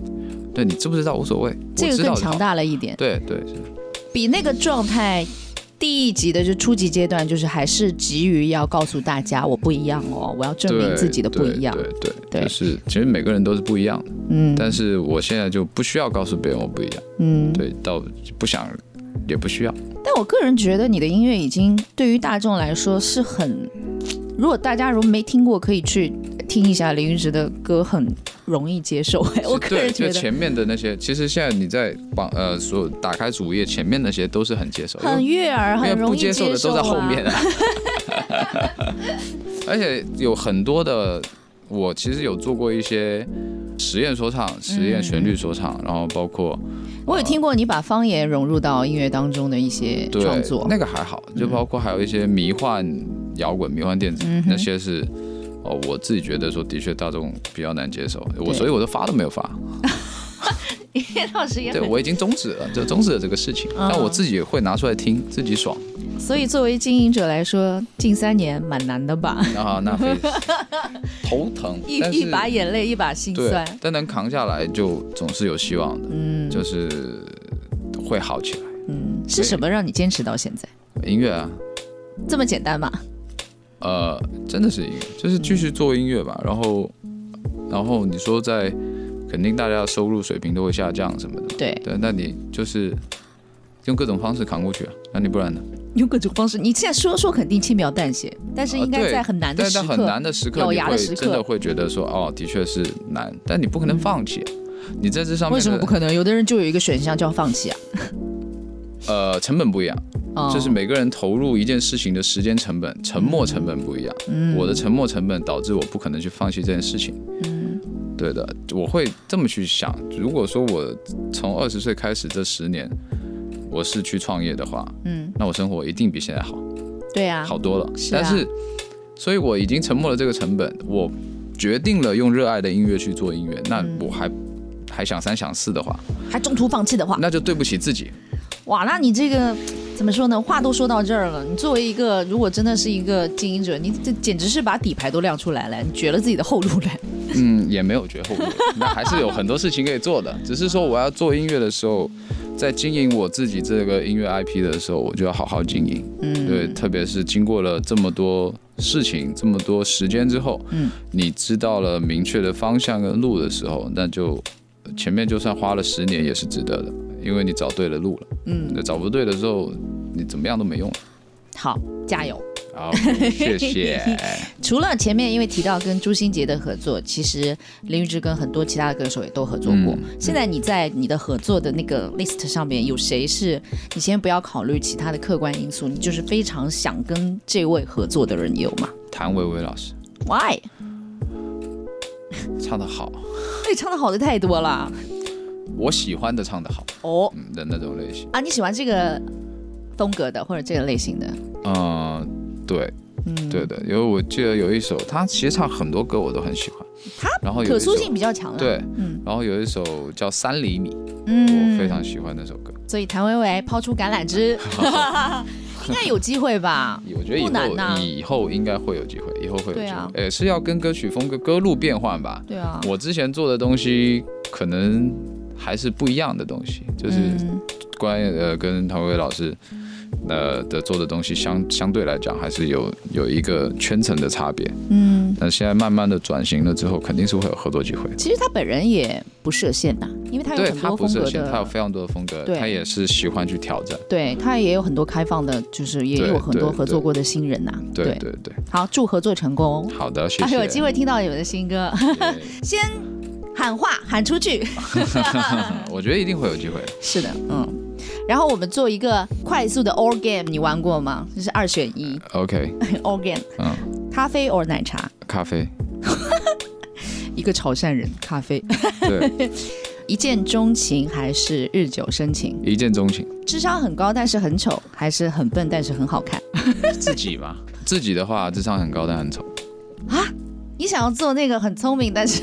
对你知不知道无所谓，这个更强。大了一点，对对是，比那个状态。第一集的就初级阶段，就是还是急于要告诉大家我不一样哦，我要证明自己的不一样。对对对对，就是其实每个人都是不一样的，嗯但是我现在就不需要告诉别人我不一样，嗯，对，到不想也不需要。但我个人觉得你的音乐已经对于大众来说是很，如果大家如果没听过，可以去听一下林玉植的歌，很容易接受。我个对，人觉得就前面的那些，其实现在你在榜呃所有打开主页前面那些都是很接受，很悦耳，很容易接受的都在后面啊。啊。而且有很多的，我其实有做过一些实验说唱、实验旋律说唱，然后包括我有听过你把方言融入到音乐当中的一些创作，那个还好，就包括还有一些迷幻摇滚、迷幻电子嗯那些是。哦，我自己觉得说，的确大众比较难接受，我所以我都发都没有发，叶老师也。对我已经终止了，就终止了这个事情。嗯但我自己会拿出来听，自己爽。所以作为经营者来说，近三年蛮难的吧？啊，那非 头疼，一一把眼泪一把心酸。，但能扛下来就总是有希望的，嗯就是会好起来。嗯，是什么让你坚持到现在？音乐啊，这么简单吗？呃，真的是音乐，就是继续做音乐吧。然后，然后你说在，肯定大家的收入水平都会下降什么的，对，对，那你就是用各种方式扛过去啊，那你不然呢？用各种方式。你现在说说肯定轻描淡写，但是应该在很难的但时刻，在很难的时刻，咬你会牙的时刻真的会觉得说，哦，的确是难，但你不可能放弃啊。你在这上面为什么不可能？有的人就有一个选项叫放弃啊。呃，成本不一样，哦就是每个人投入一件事情的时间成本、沉没成本不一样。嗯我的沉没成本导致我不可能去放弃这件事情。嗯对的，我会这么去想。如果说我从二十岁开始这十年，我是去创业的话，嗯，那我生活一定比现在好对啊，好多了。是啊但是，所以我已经沉没了这个成本，我决定了用热爱的音乐去做音乐。那嗯我还还想三想四的话，还中途放弃的话，那就对不起自己。哇，那你这个怎么说呢？话都说到这儿了，你作为一个如果真的是一个经营者，你这简直是把底牌都亮出来了，你绝了自己的后路了。嗯，也没有绝后路，那还是有很多事情可以做的。只是说我要做音乐的时候，在经营我自己这个音乐 IP 的时候，我就要好好经营。嗯，对，特别是经过了这么多事情、这么多时间之后，嗯，你知道了明确的方向跟路的时候，那就前面就算花了十年也是值得的，因为你找对了路了。嗯，那找不对的时候，你怎么样都没用了。好，加油。好，谢谢。除了前面因为提到跟朱星杰的合作，其实林玉芝跟很多其他的歌手也都合作过。嗯现在你在你的合作的那个 list 上面有谁是你先不要考虑其他的客观因素，你就是非常想跟这位合作的人有吗谭维维老师？Why？唱得好，对，唱的好的太多了。我喜欢的唱得好，哦嗯的那种类型。啊，你喜欢这个风格的或者这个类型的？嗯，对嗯，对的，因为我记得有一首，他其实唱很多歌我都很喜欢。他然后可塑性比较强了。对，嗯然后有一首叫《三厘米》，嗯我非常喜欢那首歌。所以谭维维抛出橄榄枝，应该有机会吧？我觉得以后以后应该会有机会，以后会有机会。呃，是要跟歌曲风格歌路变换吧。对啊，我之前做的东西可能还是不一样的东西，就是嗯关于呃跟唐伟老师呃的做的东西相相对来讲还是有有一个圈层的差别。嗯，那现在慢慢的转型了之后，肯定是会有合作机会。其实他本人也不设限呐，因为他有很多风格他有，非常多的风格，他也是喜欢去挑战。对他也有很多开放的，就是也有很多合作过的新人呐。对对对，好，祝合作成功。好的，谢还谢。有机会听到你们的新歌，先喊话喊出去。我觉得一定会有机会。是的，嗯。然后我们做一个快速的 all game，你玩过吗？就是二选一 OK，all game，嗯，咖啡 or 奶茶？咖啡，一个潮汕人，咖啡。对，一见钟情还是日久生情？一见钟情，智商很高但是很丑，还是很笨但是很好看？自己嘛，自己的话智商很高但很丑，啊你想要做那个很聪明，但是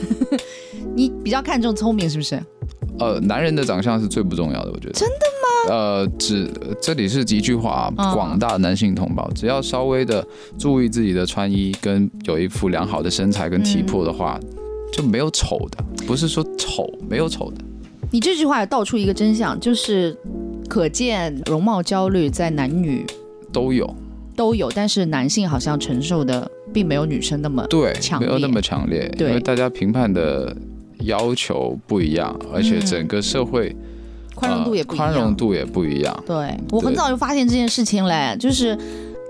你比较看重聪明，是不是？呃，男人的长相是最不重要的，我觉得。真的吗？呃，只这里是一句话嗯啊，广大男性同胞，只要稍微的注意自己的穿衣，跟有一副良好的身材跟体魄的话，就没有丑的，不是说丑，没有丑的。你这句话也道出一个真相，就是可见容貌焦虑在男女都有，都有，但是男性好像承受的并没有女生那么对强，没有那么强烈，对因为大家评判的要求不一样，而且整个社会宽容度也不一样。呃宽容度也不一样。对我很早就发现这件事情嘞，就是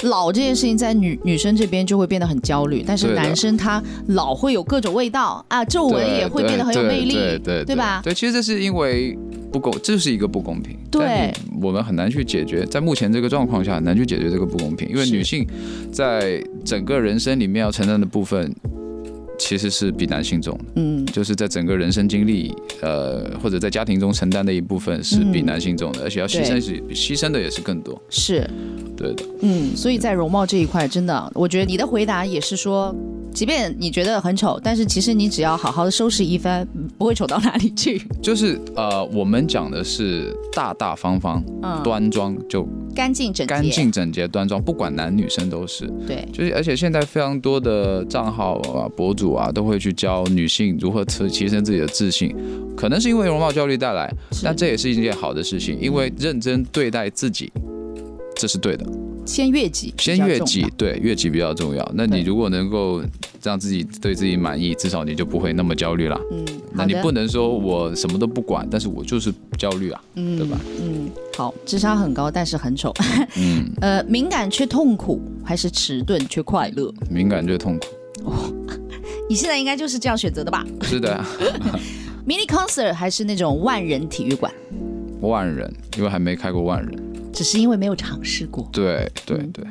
老这件事情在女女生这边就会变得很焦虑，但是男生他老会有各种味道啊，皱纹也会变得很有魅力，对对对吧？对，其实这是因为不公，这是一个不公平。对我们很难去解决，在目前这个状况下很难去解决这个不公平，因为女性在整个人生里面要承担的部分。其实是比男性重的，嗯，就是在整个人生经历，呃，或者在家庭中承担的一部分是比嗯男性重的，而且要牺牲是牺牲的也是更多，是，对的。嗯，所以在容貌这一块，真的，我觉得你的回答也是说，即便你觉得很丑，但是其实你只要好好的收拾一番，不会丑到哪里去。就是呃，我们讲的是大大方方、嗯，端庄，就干净整洁，干净整洁、端庄，不管男女生都是。对，就是，而且现在非常多的账号啊、博主啊，都会去教女性如何提提升自己的自信。可能是因为容貌焦虑带来，但这也是一件好的事情，因为认真对待自己，这是对的。先悦己，先悦己，，对，悦己比较重要。那你如果能够让自己对自己满意，至少你就不会那么焦虑了。嗯，那你不能说我什么都不管，但是我就是焦虑啊，嗯对吧？嗯，好，智商很高，但是很丑。嗯，呃，敏感却痛苦，还是迟钝却快乐？敏感却痛苦。哦 你现在应该就是这样选择的吧是的啊？mini concert 还是那种万人体育馆？万人，因为还没开过万人。只是因为没有尝试过。对对嗯对，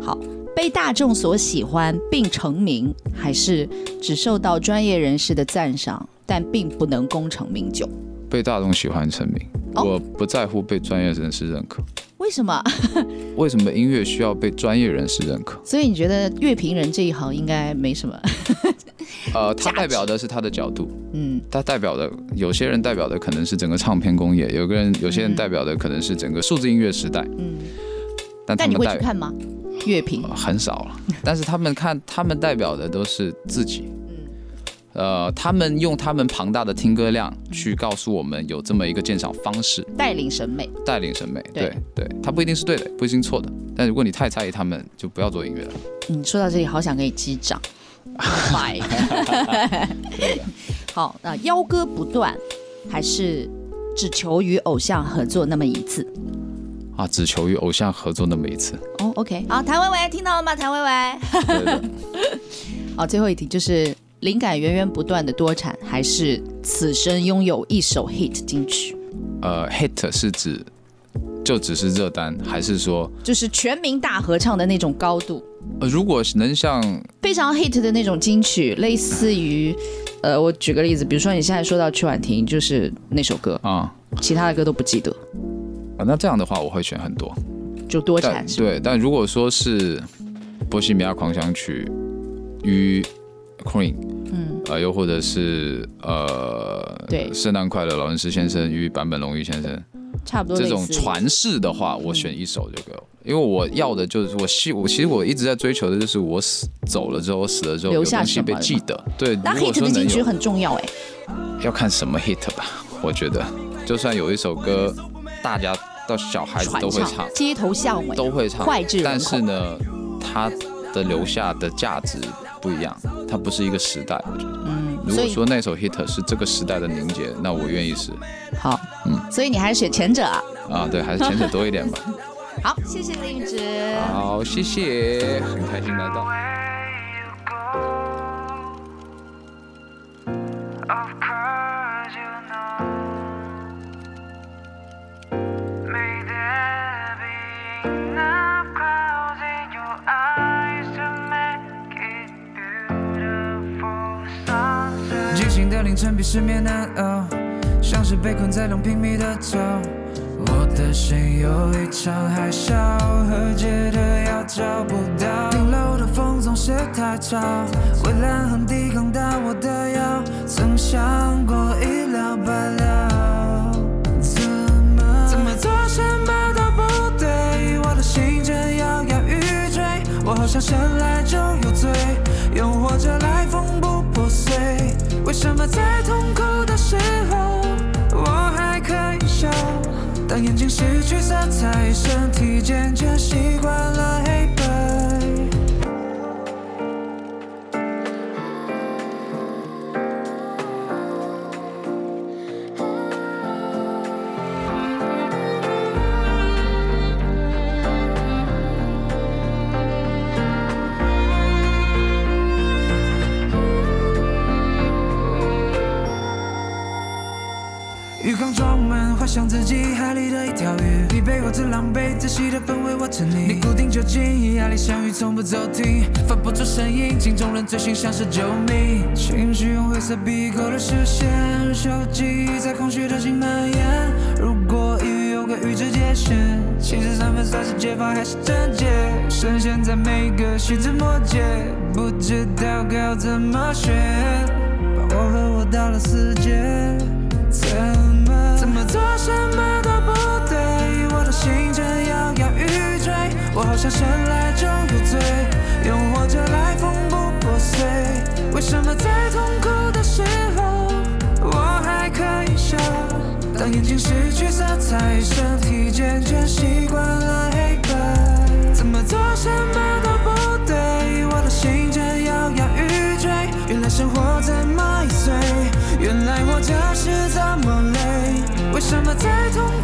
好，被大众所喜欢并成名，还是只受到专业人士的赞赏，但并不能功成名就？被大众喜欢成名，哦我不在乎被专业人士认可。为什么？为什么音乐需要被专业人士认可？所以你觉得乐评人这一行应该没什么？呃，他代表的是他的角度，嗯，他代表的有些人代表的可能是整个唱片工业，有个人有些人代表的可能是整个数字音乐时代。嗯，但你但你会去看吗？乐评？呃很少了，但是他们看他们代表的都是自己。嗯呃，他们用他们庞大的听歌量去告诉我们有这么一个鉴赏方式，带领审美。带领审美。对对对，它不一定是对的，不一定错的。但如果你太在意他们，就不要做音乐了。嗯，说到这里，好想给你击掌。拜。好，那邀歌不断，还是只求与偶像合作那么一次？啊，只求与偶像合作那么一次。哦，OK，好，谭维维听到了吗？谭维维。好，最后一题就是灵感源源不断的多产，还是此生拥有一首 hit 金曲？呃，hit 是指就只是热单，还是说，就是全民大合唱的那种高度，呃、如果能像非常 hit 的那种金曲，类似于，呃，我举个例子，比如说你现在说到曲婉婷，就是那首歌，啊其他的歌都不记得，啊，那这样的话我会选很多。就多产是？对，但如果说是《波西米亚狂想曲》与 Queen，嗯，呃，又或者是呃，对圣诞快乐，劳伦斯先生与坂本龙一先生差不多这种。传世的话，我选一首就够了。因为我要的就是我希我其实我一直在追求的就是我死走了之后，我死了之后留有东西下什么被记得。对，那 hit 的金曲很重要哎，要看什么 hit 吧。我觉得，就算有一首歌，大家到小孩子都会唱，街头巷尾，都会唱脍炙，人口但是呢，它的留下的价值不一样，它不是一个时代。我觉得，嗯，如果说那首 hit 是这个时代的凝结，那我愿意是好，嗯所以你还是选前者啊。啊，对，还是前者多一点吧。好，谢谢林宇植。好，谢谢，很开心来到。凌晨比失眠难熬，像是被困在两平米的岛。我的心有一场海啸，和解的药找不到。顶楼的风总是太吵，蔚蓝很抵抗到我的腰，曾想过一了百了。怎么怎么做什么都不对，我的心正摇摇欲坠，我好像生来就有罪，用活着来缝补破碎。为什么在痛苦的时候，我还可以笑？当眼睛失去色彩，身体渐渐习惯了黑白。像，自己海里的一条鱼。你被我这狼狈窒息的氛围我沉溺。你固定就近，压力像雨从不走停，发不出声音，镜中人最心像是救命。情绪用灰色笔勾勒视线，手机在空虚的心蔓延。如果抑郁有个预知界限，七十三分算是解放还是症结？深陷在每个细枝末节，不知道该要怎么选。把我和我到了死结。什么都不对，我的心正摇摇欲坠，我好像生来就有罪，用活着来缝补破碎。为什么在痛苦的时候，我还可以笑？当眼睛失去色彩，身体渐渐习惯了黑白。怎么做什么都不对，我的心正摇摇欲坠，原来生活这么易碎。原来活着，为什么在痛